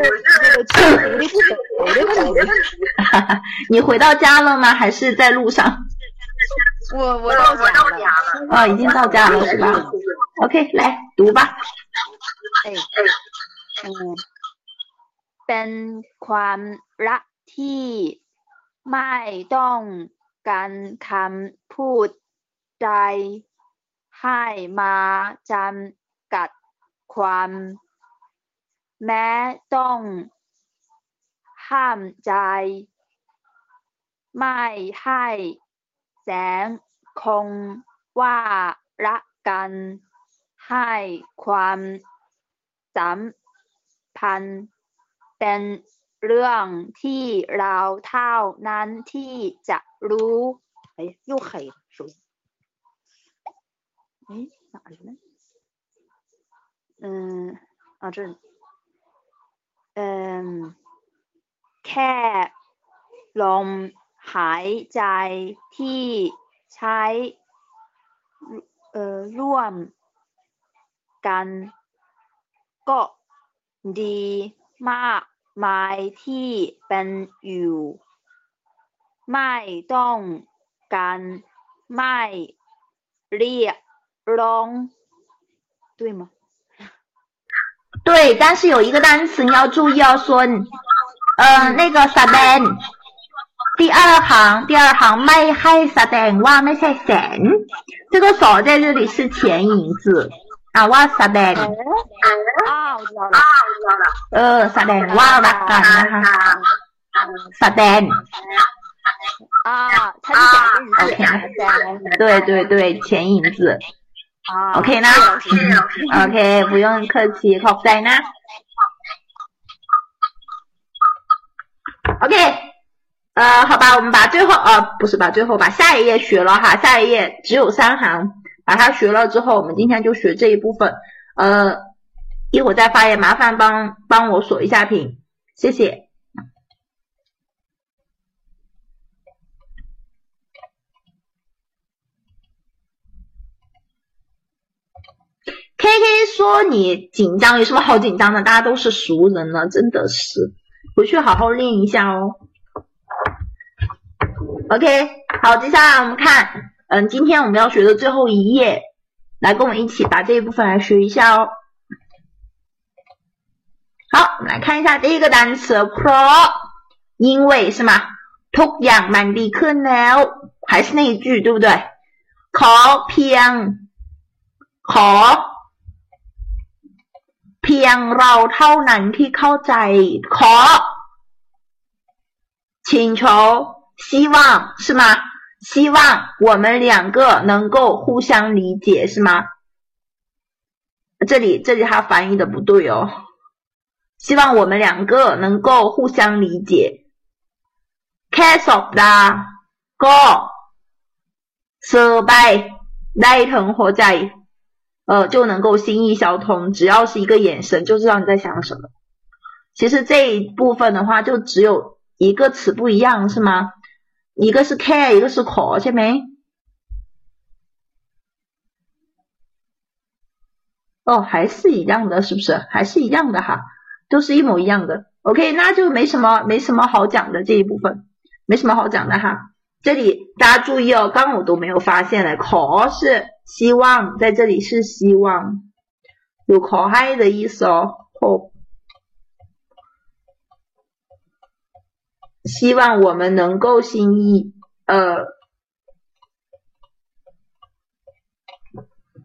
个唱的不走的问题。你回到家了吗？还是在路上？我我到家了。哦，已经到家了是吧？OK，来读吧。เอกอืมเป็นความรักที่ไม่ต้อง กันคำพูดใดให้มาจำกัดความ แม้ต้องห้ามใจ ไม่ให้ แสงคงว่ารักกัน ให้ความสัมพันธ์เป็นเรื่องที่เราเท่านั้นที่จะรู้哎，又黑了，手机。哎，哪儿去了？嗯，啊这里。嗯，แค่ลม หายใจที่ใช้เอ่อร่วมกัน ก็ดีมากมายที่เป็นอยู่ ไม่ต้องการไม่เรียกร้อง对吗？对，但是有一个单词你要注意哦，说，呃，那个 s a d a n 第二行第二行ไม่ให้แสดงว่าไม่ใช่แสน这个手在这里是前引字啊ว่าแสดง 啊，我知道了。 เออแสดงว่ารักกันนะคะแสดง 啊，它是讲日语 OK 的，对对对前引字啊 OK นะ OK 不用客气ขอบใจนะ OK 呃，好吧，我们把最后呃不是把最后把下一页学了哈，下一页只有三行，把它学了之后，我们今天就学这一部分。呃，一会儿再发言，麻烦帮帮我锁一下屏，谢谢。K K 说你紧张，有什么好紧张的？大家都是熟人了，真的是，回去好好练一下哦。OK，好，接下来我们看，嗯，今天我们要学的最后一页，来跟我们一起把这一部分来学一下哦。好，我们来看一下第一个单词 pro，因为是吗？ทุกอย่างมันดีขึ้นแล้ว，还是那一句对不对？ขอเพียงขอ เพียงเราเท่านั้นที่เข้าใจ ขอ请求 希望是吗？希望我们两个能够互相理解是吗？这里这里他翻译的不对哦，希望我们两个能够互相理解。Case of the go survive light 在呃就能够心意相通，只要是一个眼神就知道你在想什么。其实这一部分的话，就只有一个词不一样是吗？一个是 care 一个是 call，先没。哦，还是一样的，是不是？还是一样的哈，都是一模一样的。OK，那就没什么没什么好讲的这一部分，没什么好讲的哈。这里大家注意哦，刚我都没有发现嘞，call 是希望，在这里是希望。有 call 的意思哦好。希望我们能够心意呃，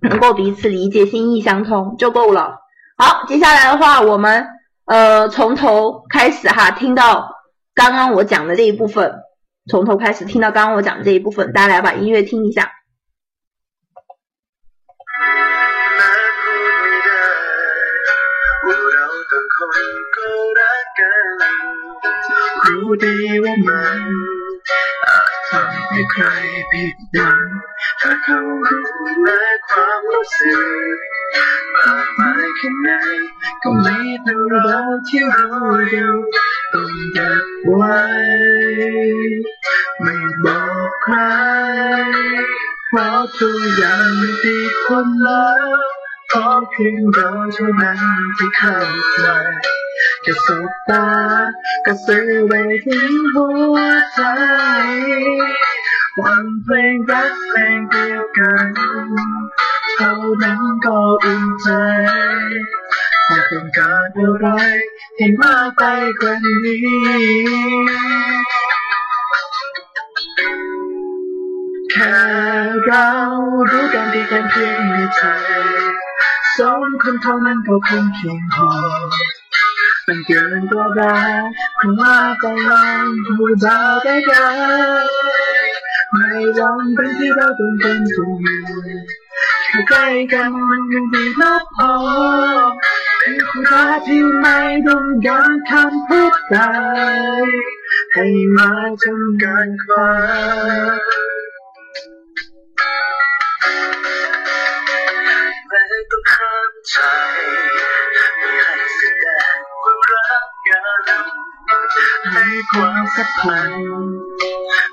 能够彼此理解，心意相通就够了。好，接下来的话，我们呃从头开始哈，听到刚刚我讲的这一部分，从头开始听到刚刚我讲的这一部分，大家来把音乐听一下。 รู้ดีว่ามันอาจทำให้ใครผิดหวังถ้าเขารู้แม้ความรู้สึกมากมายแค่ไหนก็มีแต่เราที่รู้อยู่ต้องเก็บไว้ไม่บอกใครเพราะทุกอย่างมันดีคนแล้วขอเพียงเราเท่านั้นที่เข้าใจ แค่สบตาก็ซื้อไปถึงหัวใจวันเพลงรักเพลงเดียวกันเท่านั้นก็อุ่นใจถ้าต้องการอะไรให้มากไปกว่านี้แค่เรารู้กันดีกันเพียงในใจสองคนเท่านั้นก็คงเพียงพอ มันเกินกว่ารักคนว่าไปลองพูดจาได้กันไม่หวังเป็นที่เราต้องเป็นตรงนี้แค่ใกล้กันมันยังดีมากพอเป็นคนรักที่ไม่ต้องการคำพูดใดให้มาจำกันความแม้ต้องห้ามใจไม่ให้ ให้ความสัมพันธ์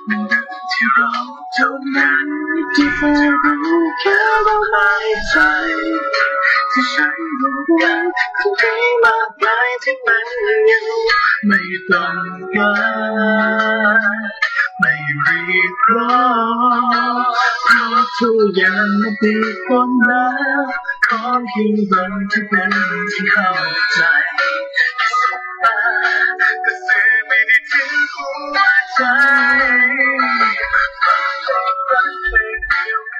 มันอยู่ที่เราเท่านั้นที่จะรู้แค่เราหายใจที่ฉันรู้ว่าคงมีมากมายที่มันยังไม่ต้องการ ไม่รีบร้อนเพราะทุกอย่างมันติดีคนแล้วขอเพียงบางที่เป็นที่เข้าใจแค่สบตาก็สื่อไม่ได้ถึงหัวใจความรักเพลงเดียวกัน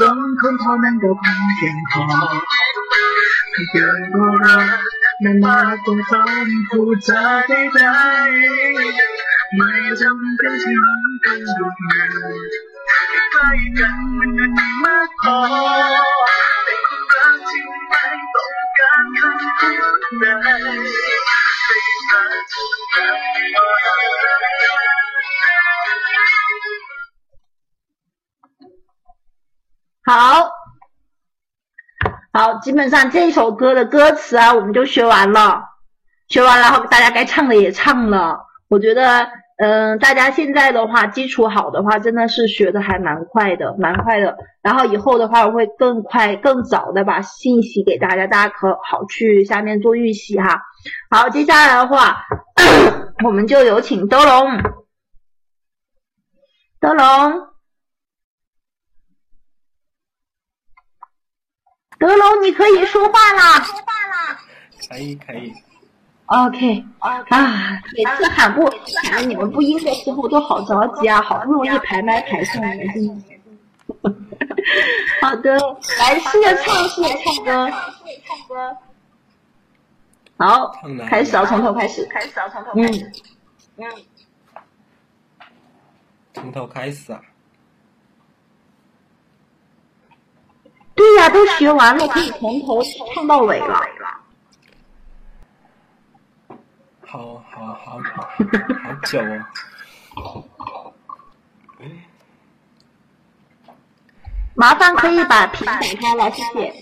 สองคนเท่านั้นก็คงเพียงพอถ้าเกินกว่ารักไม่มาต้องคำพูดจาได้ไไม่จำเป็นที่รักกันดุดเดิมใกล้กันมันก็ดีมากพอเป็นคนรักที่ไม่ต้องการคำพูดใดให้มาจนกันมา 好，好，基本上这首歌的歌词啊，我们就学完了，学完了，然后大家该唱的也唱了。我觉得，嗯、大家现在的话，基础好的话，真的是学的还蛮快的，蛮快的。然后以后的话，我会更快、更早的把信息给大家，大家可好去下面做预习哈。好，接下来的话，我们就有请德龙，德龙。德龙，你可以说话啦。可以可以，OK，啊，每次喊不喊的你们不应的时候都好着急啊，好不容易排麦排上来，真的。好的，来试着唱，试着唱歌。唱歌好，开始啊，从头开始。开始啊，从头开始。嗯。从头开始啊。对呀、都学完了，可以从头唱到尾了。好好好好久哦。麻烦可以把屏打开了，谢谢。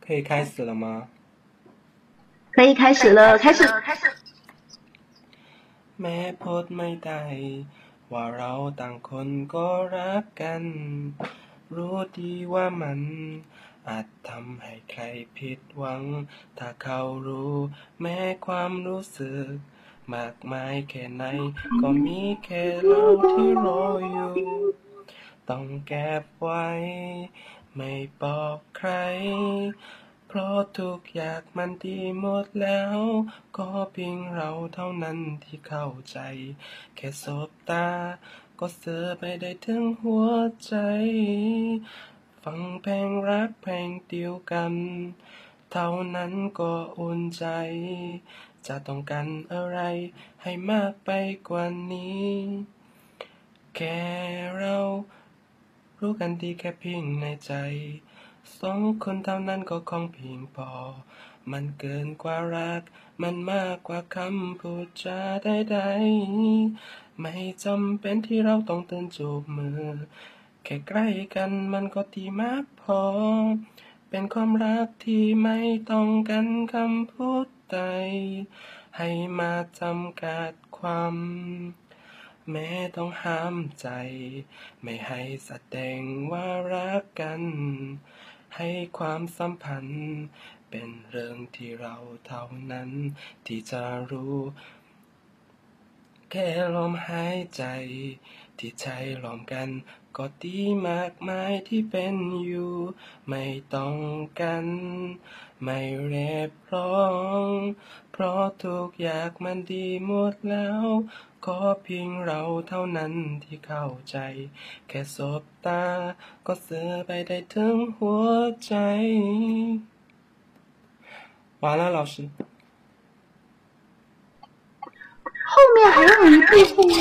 可以开始了吗？可以开始了，开始。 แม้พูดไม่ได้ ว่าเราต่างคนก็รักกัน รู้ดีว่ามัน อาจทำให้ใครผิดหวัง ถ้าเขารู้แม้ความรู้สึก มากมายแค่ไหน ก็มีแค่เราที่รออยู่ ต้องเก็บไว้ ไม่บอกใคร เพราะทุกอย่างมันดีหมดแล้ว ก็เพียงเราเท่านั้นที่เข้าใจ แค่สบตา ก็เสือไปได้ถึงหัวใจ ฟังเพลงรักเพลงเดียวกัน เท่านั้นก็อุ่นใจ จะต้องการอะไรให้มากไปกว่านี้ แค่เรารู้กันดีแค่เพียงในใจ สองคนเท่านั้นก็คงเพียงพอ มันเกินกว่ารัก มันมากกว่าคำพูดจาใดๆไม่จำเป็นที่เราต้องเตือนจูบมือ แค่ใกล้กันมันก็ดีมากพอ เป็นความรักที่ไม่ต้องกันคำพูดใดให้มาจำกัดความแม้ต้องห้ามใจ ไม่ให้แสดงว่ารักกัน ให้ความสัมพันธ์ เป็นเรื่องที่เราเท่านั้น ที่จะรู้ แค่ลมหายใจ ที่ใจล้อมกัน ก็ดีมากมายที่เป็นอยู่ ไม่ต้องกัน ไม่เรียบร้อง เพราะทุกอย่างมันดีหมดแล้ว ขอเพียงเราเท่านั้นที่เข้าใจ แค่สบตา ก็สื่อไปได้ถึงหัวใจ完了，老师。后面还有一部分呢，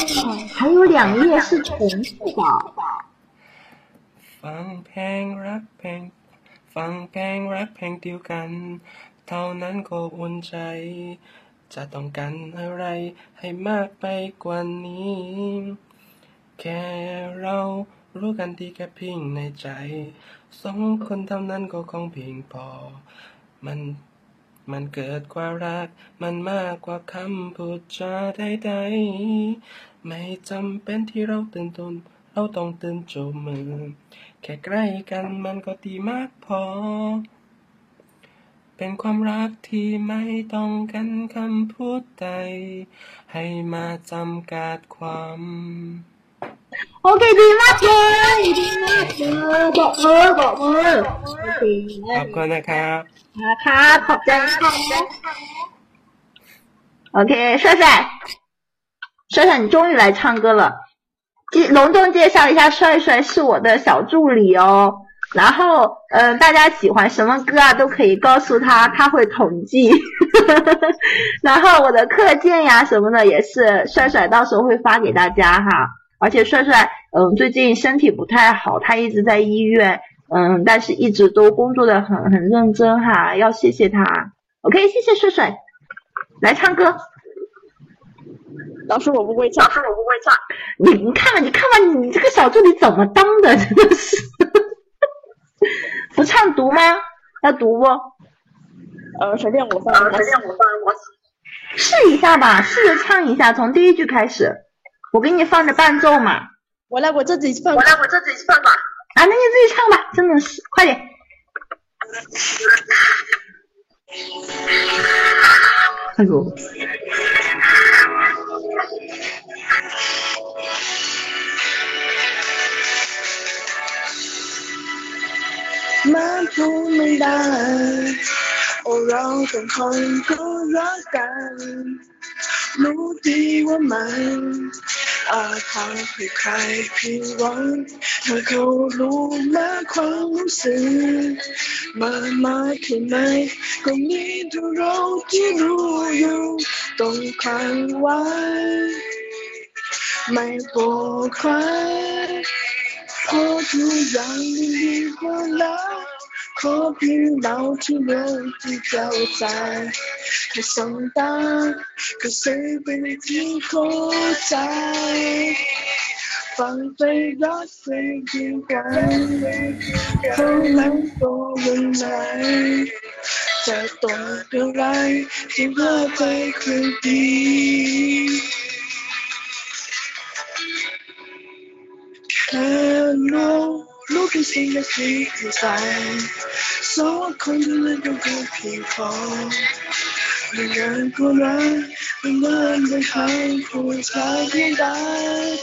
还有两页是重复的。 ฟังเพลงรักเพลง ฟังเพลงรักเพลงเดียวกัน เท่านั้นก็อุ่นใจ จะต้องการอะไรให้มากไปกว่านี้ แค่เรารู้กันดีแค่เพียงในใจ สองคนเท่านั้นก็คงเพียงพอ มันมันเกิดกว่ารัก มันมากกว่าคำพูดจาใดๆ ไม่จำเป็นที่เราตื่นตนเราต้องตื่นจูบมือ แค่ใกล้กันมันก็ดีมากพอ เป็นความรักที่ไม่ต้องกันคำพูดใด ให้มาจำกัดความ โอเคดีมากเลยดีมากเลยบอกมือบอกมือโอเค ขอบคุณนะครับ นะคะขอบใจค่ะ OK，帅帅，帅帅，你终于来唱歌了。介隆重介绍一下，帅帅是我的小助理哦。 然后，呃，大家喜欢什么歌啊，都可以告诉他，他会统计。然后我的课件呀什么的也是帅帅到时候会发给大家哈。而且帅帅，嗯，最近身体不太好，他一直在医院，嗯，但是一直都工作的很很认真哈，要谢谢他。OK，谢谢帅帅，来唱歌。老师，我不会唱。老师，我不会唱。你你看吧，你看吧，你这个小助理怎么当的？真的是，不唱读吗？要读不？呃，随便我放。随便我放，我试一下吧，试着唱一下，从第一句开始。我给你放着伴奏嘛。我来，我自己放。我来，我自己放吧。啊，那你自己唱吧，真的是，快点。哎呦。 มันพูดไม่ได้ โอ้เราสองคนก็รักกัน รู้ดีว่ามันอาจทำให้ใครผิดหวังถ้าเขารู้ม้ความรู้สึกมากมายแค่ไหนก็มีแต่เราที่รู้อยู่ต้องคลังไว้ ไม่บอกใคร เพราะทุกอย่างดีกว่าแล้ว ขอเพียงเราที่รู้ที่เข้าใจแค่สองตาก็ซื้อเป็นที่เข้าใจ ฟังไปรักไปเดียวกันเขานั้นตัววันไหนจะต้องอะไรที่ว่าใจคืนดี can know noticing the sweet inside. So I come to let you go people. The girl go right, the man behind who is hiding that.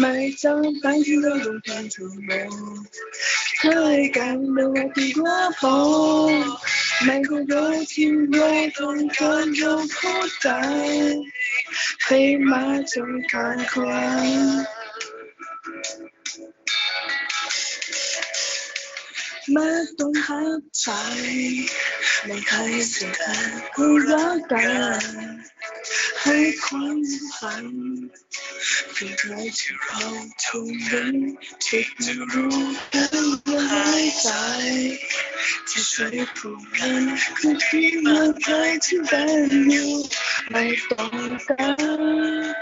ไม่จำเป็นที่เราต้องทำถูกไหมเคยกันเมื่อวันที่ว่าพอไม่ก็รู้ที่ไม่ต้องการยอมพูดใจให้มาจนการความ ไม่ต้องหักใจไม่ให้สิ่งใดก็รักกันให้ความสันธ์เป็นไรที่เราเท่านั้นที่จะรู้กันว่าหายใจที่ใช้ผูกกันคือเพียงเมื่อใครที่เป็นอยู่ไม่ต้องการ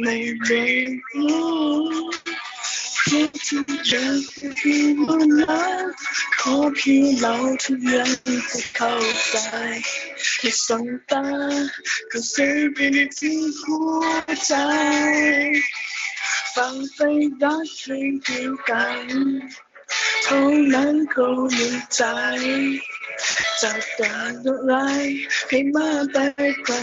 ไม่เรียนรู้ คิดถึงเธองที่มันรักขอเพียงเราทุกอย่างจะเข้าใจแค่สองตาก็ซื้อไปในที่หัวใจฟังไปรักเพลงเดียวกันเท่านั้นก็รู้ใจจากแต่อะไรให้มาแต่ควา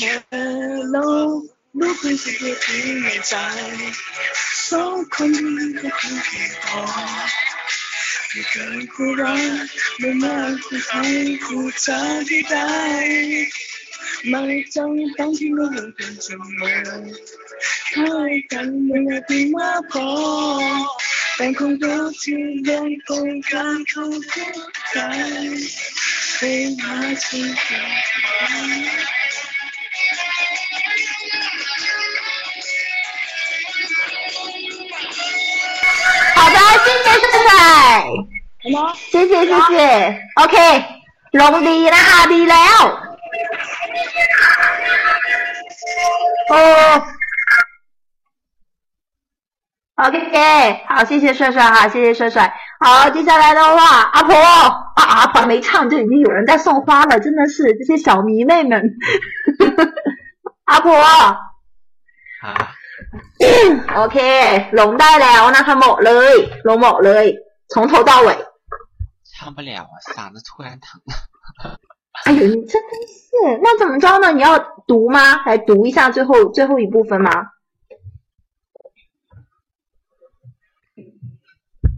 มคิดแค่เรารู้เพียงสิ่งที่ในใจสองคนนี้ก็คงเพียงพอไม่เกินคู่รักไม่มากกว่าใครคู่เธอที่ได้ไม่จำต้องที่เราเป็นเสมอให้กันไม่อยากมีมาพอเป็นคนรักที่ยังคงการเข้าใจให้มาสิ่งที่ 好的，谢谢帅帅，谢谢谢谢，OK，ลงดีนะคะดีแล้ว โอ้，OK，好，谢谢帅帅哈，谢谢帅帅。好，接下来的话，阿婆啊，阿婆没唱就已经有人在送花了，真的是这些小迷妹们。阿婆 โอเค ลงได้แล้วนะคะเหมาะเลย ลงเหมาะเลย 从头到尾。唱不了啊，嗓子突然疼。哎呦，你真的是，那怎么着呢？你要读吗？来读一下最后最后一部分吗？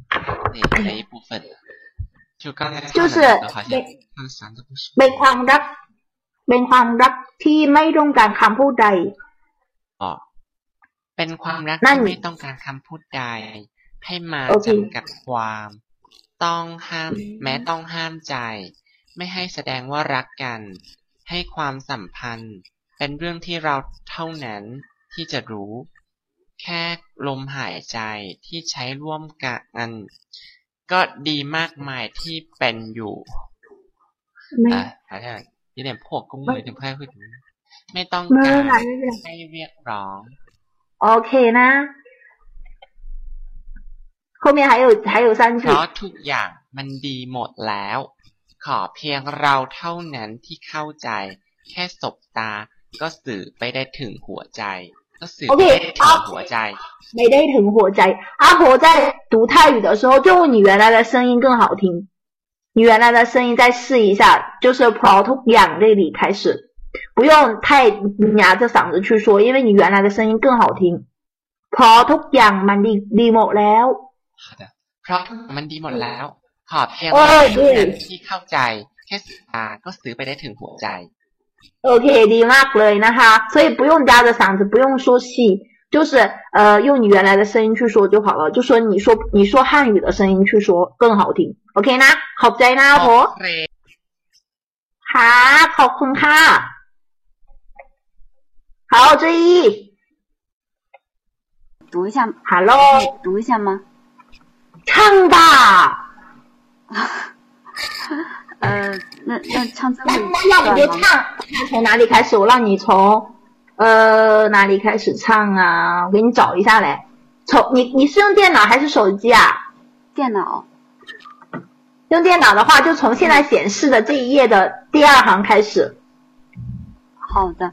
哪哪一部分？就刚才唱就是的那个，好像他的嗓子不舒服。 เป็นความรัก เป็นความรักที่ไม่ต้องการคำพูดใด อ๋อ เป็นความรักที่ไม่ต้องการคำพูดใด ให้มาจำกับความ ต้องห้าม แม้ต้องห้ามใจ ไม่ให้แสดงว่ารักกัน ให้ความสัมพันธ์ เป็นเรื่องที่เราเท่านั้นที่จะรู้ แค่ลมหายใจที่ใช้ร่วมกันก็ดีมากมายที่เป็นอยู่อ่าใช่ยี่เดี่ยพวกกุ้งเลยถึงแค่ขึ้ณไม่ต้องการให้เรียกร้อง โอเคนะ后面还有还有三 เพ 句 ราะทุกอย่างมันดีหมดแล้ว ขอเพียงเราเท่านั้นที่เข้าใจ แค่สบตา ก็สื่อไปได้ถึงหัวใจ ก็สื่อไปได้ถึงหัวใจ 没得ถึงหัวใจ阿婆在读泰语的时候，就用你原来的声音更好听。你原来的声音再试一下，就是เพราะทุกอย่าง这里开始， 不用太压着嗓子去说，因为你原来的声音更好听。เพราะทุกอย่างมันดีดีหมดแล้ว เพราะทุกอย่างมันดีหมดแล้ว ขอเพียง โอ้ เรา ย เท่านั้นที่เข้าใจ แค่สบตา ก็สื่อไปได้ถึงหัวใจ OK，ดีมากเลยนะคะ，所以不用夹着嗓子，不用说细，就是呃用你原来的声音去说就好了，就说你说你说汉语的声音去说更好听，OK นะขอบใจนะ阿婆。ค่ะขอบคุณค่ะ 好，这一读一下，Hello，读一下吗？唱吧。呃，那那唱最后一那要不就唱，从哪里开始？我让你从呃哪里开始唱啊？我给你找一下嘞。从你你是用电脑还是手机啊？电脑。用电脑的话，就从现在显示的这一页的第二行开始。好的。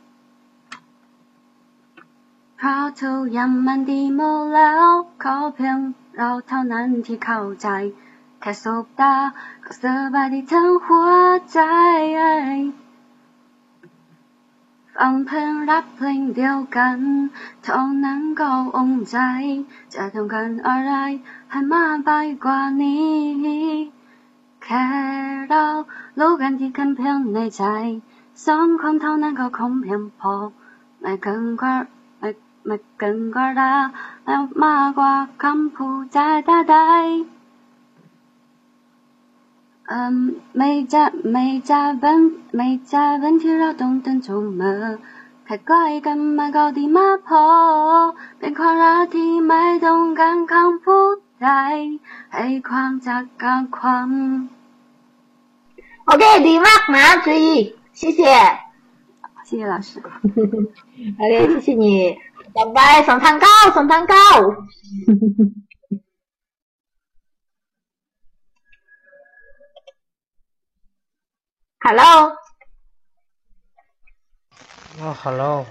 เพราะทุกอย่างมันดีหมดแล้ว ขอเพียงเราเท่านั้นที่เข้าใจ แค่สบตาก็สบายดีทั้งหัวใจฟังเพลงรักเพลงเดียวกันเท่านั้นก็องใจ จะต้องการอะไรให้มากไปกว่านี้ แค่เรารู้กันที่กันเพียงในใจ สองคนเท่านั้นก็คงเพียงพอไม่เกินกว่า 马根瓜达，哎呦，马瓜康普加达代。嗯，每家每家本每家本天绕东等出门，开挂一个马高的马坡，边框拉提买东干康普代，黑框加钢框。OK，礼貌马上注意，谢谢，谢谢老师。好嘞，谢谢你。정말 손상가오 손상가오 Hello 어 hello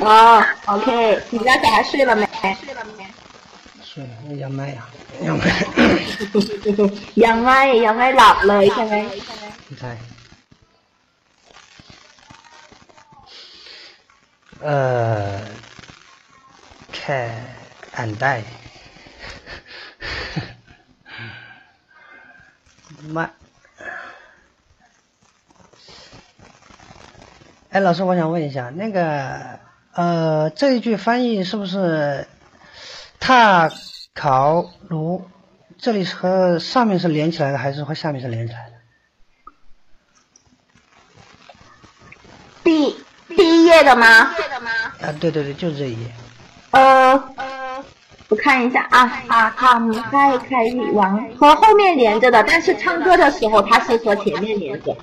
어 오케이 니가 잘睡了 没?呃，can and。哎，老师我想问一下，那个呃这一句翻译是不是踏烤炉，这里是和上面是连起来的，还是和下面是连起来的？B？第一页的吗？啊，对对对，就是这一页。呃呃，我看一下啊啊，他们开开一王和后面连着的，但是唱歌的时候它是和前面连着。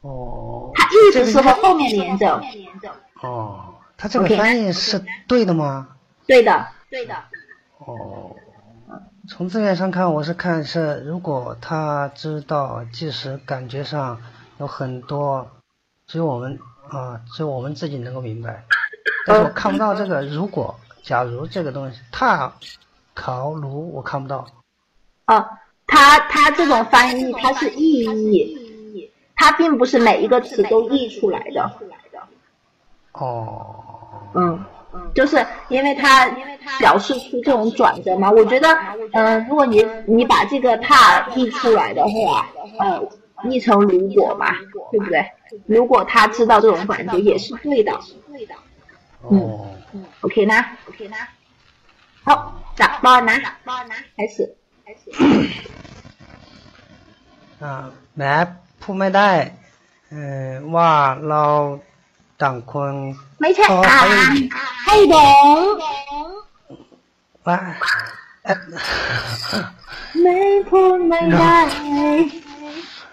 哦。它一直是和后面连着。哦，它这个翻译是对的吗？对的，对的。哦，从字面上看，我是看是，如果他知道，即使感觉上有很多，只有我们啊，只有我们自己能够明白，但是我看不到这个如果、假如这个东西，踏考如我看不到。哦，它它这种翻译它是意译，它并不是每一个词都译出来的。哦。嗯，就是因为它表示出这种转折嘛。我觉得，嗯、如果你你把这个踏译出来的话，呃，译成如果嘛，对不对？如果他知道这种转折也是对的。哦。 OK นะ OK นะ好จากบอลนะ开始开始 อ่าแม้พูดไม่ได้เออว่าเราต่างคน ไม่ใช่ ก็ อ่า เขา นให้ดง ว่าเอ๊ะ ไม่พูดไม่ได้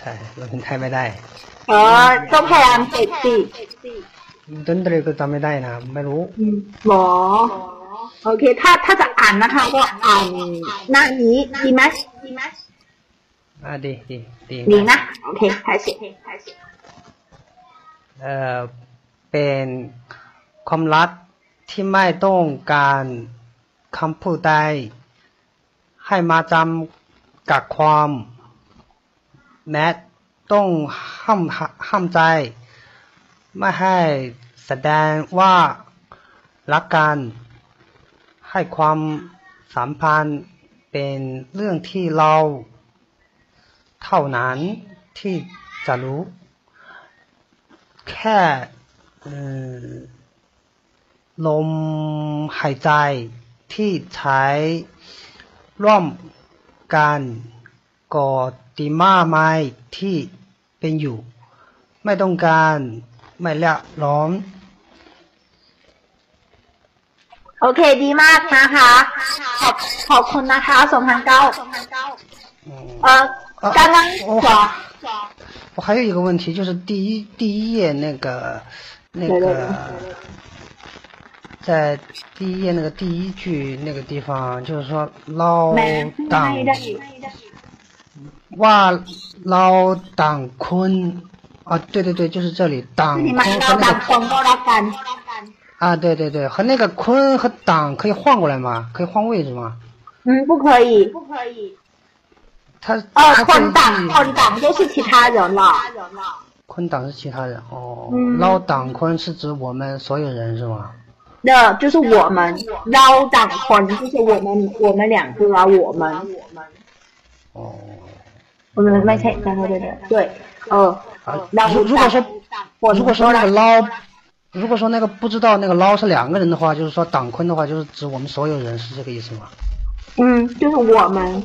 หรอร้องเพลงจีนได้ไหม จริง ร้องเพลงจีนได้เพราะร้องเพลงร้องเพลงไทยไม่ได้เลย อ่าใช่เราเป็นไทยไม่ได้ เออต้องพยายามฝึกสิ ดนตรีก็จำไม่ได้นะไม่รู้ หรอโอเค ถ้าถ้าจะอ่านนะคะก็อ่านหน้านี้ดีไหมดีไหม อ่าดีดีดี ดีนะโอเค开始开始 เอ่อเป็นความรักที่ไม่ต้องการคำพูดใดให้มาจำกับความ แม้ต้องห้ามห้ามใจ ไม่ให้แสดงว่ารักกัน ให้ความสัมพันธ์เป็นเรื่องที่เราเท่านั้นที่จะรู้ แค่ลมหายใจที่ใช้ร่วมกัน ก็ดีมากไหมที่เป็นอยู่ ไม่ต้องการไม่ละร้อน โอเคดีมากนะคะ ขอบขอบคุณนะคะสองพันเก้าเออ刚刚说我还有一个问题，就是第一第一页那个那对对个，在第一页那个第一句那个地方，就是说老 แม่พูด 党 哇，老党坤啊，对对对，就是这里党坤和那个党坤啊，对对对，和那个坤和党可以换过来吗？可以换位置吗？嗯，不可以，不可以。他哦，坤党坤党都是其他人了。坤党是其他人哦，捞、党坤是指我们所有人是吗？那就是我们捞党坤，就是我们我们两个啊，我们我们。哦。我们卖菜，然后对对对，嗯啊，如果如果说如果说那个捞，如果说那个不知道那个捞是两个人的话，就是说党坤的话，就是指我们所有人，是这个意思吗？嗯，就是我们，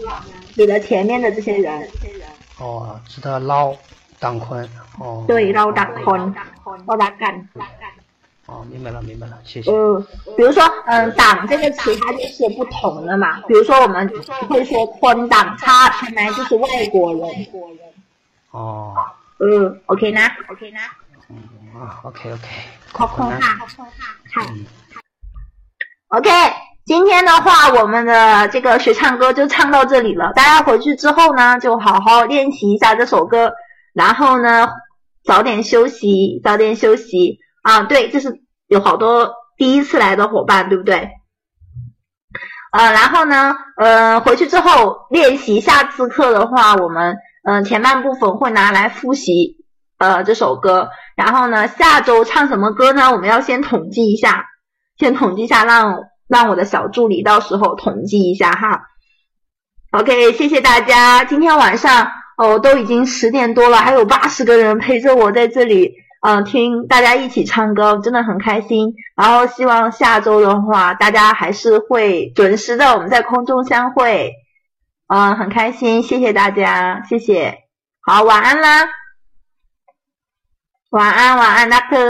指的前面的这些人。哦，指的，捞党坤。哦，对，捞党坤，捞党坤。哦，明白了，明白了，谢谢。嗯，比如说，嗯，党这个词它就是不同的嘛。比如说，我们会说坤党他本来就是外国人。外国人。哦。嗯，OK 呢？OK 呢？嗯啊，OK OK。空空哈。空空哈。嗯。OK，今天的话，我们的这个学唱歌就唱到这里了。大家回去之后呢，就好好练习一下这首歌，然后呢，早点休息，早点休息。啊，对，这是有好多第一次来的伙伴，对不对？呃，然后呢，呃，回去之后练习，下次课的话，我们嗯前半部分会拿来复习呃这首歌，然后呢，下周唱什么歌呢？我们要先统计一下，先统计一下，让让我的小助理到时候统计一下哈。OK，谢谢大家，今天晚上哦都已经十点多了，还有八十个人陪着我在这里。嗯，听大家一起唱歌真的很开心。然后希望下周的话，大家还是会准时的，我们在空中相会。嗯，很开心，谢谢大家，谢谢。好，晚安啦，晚安，晚安，那克。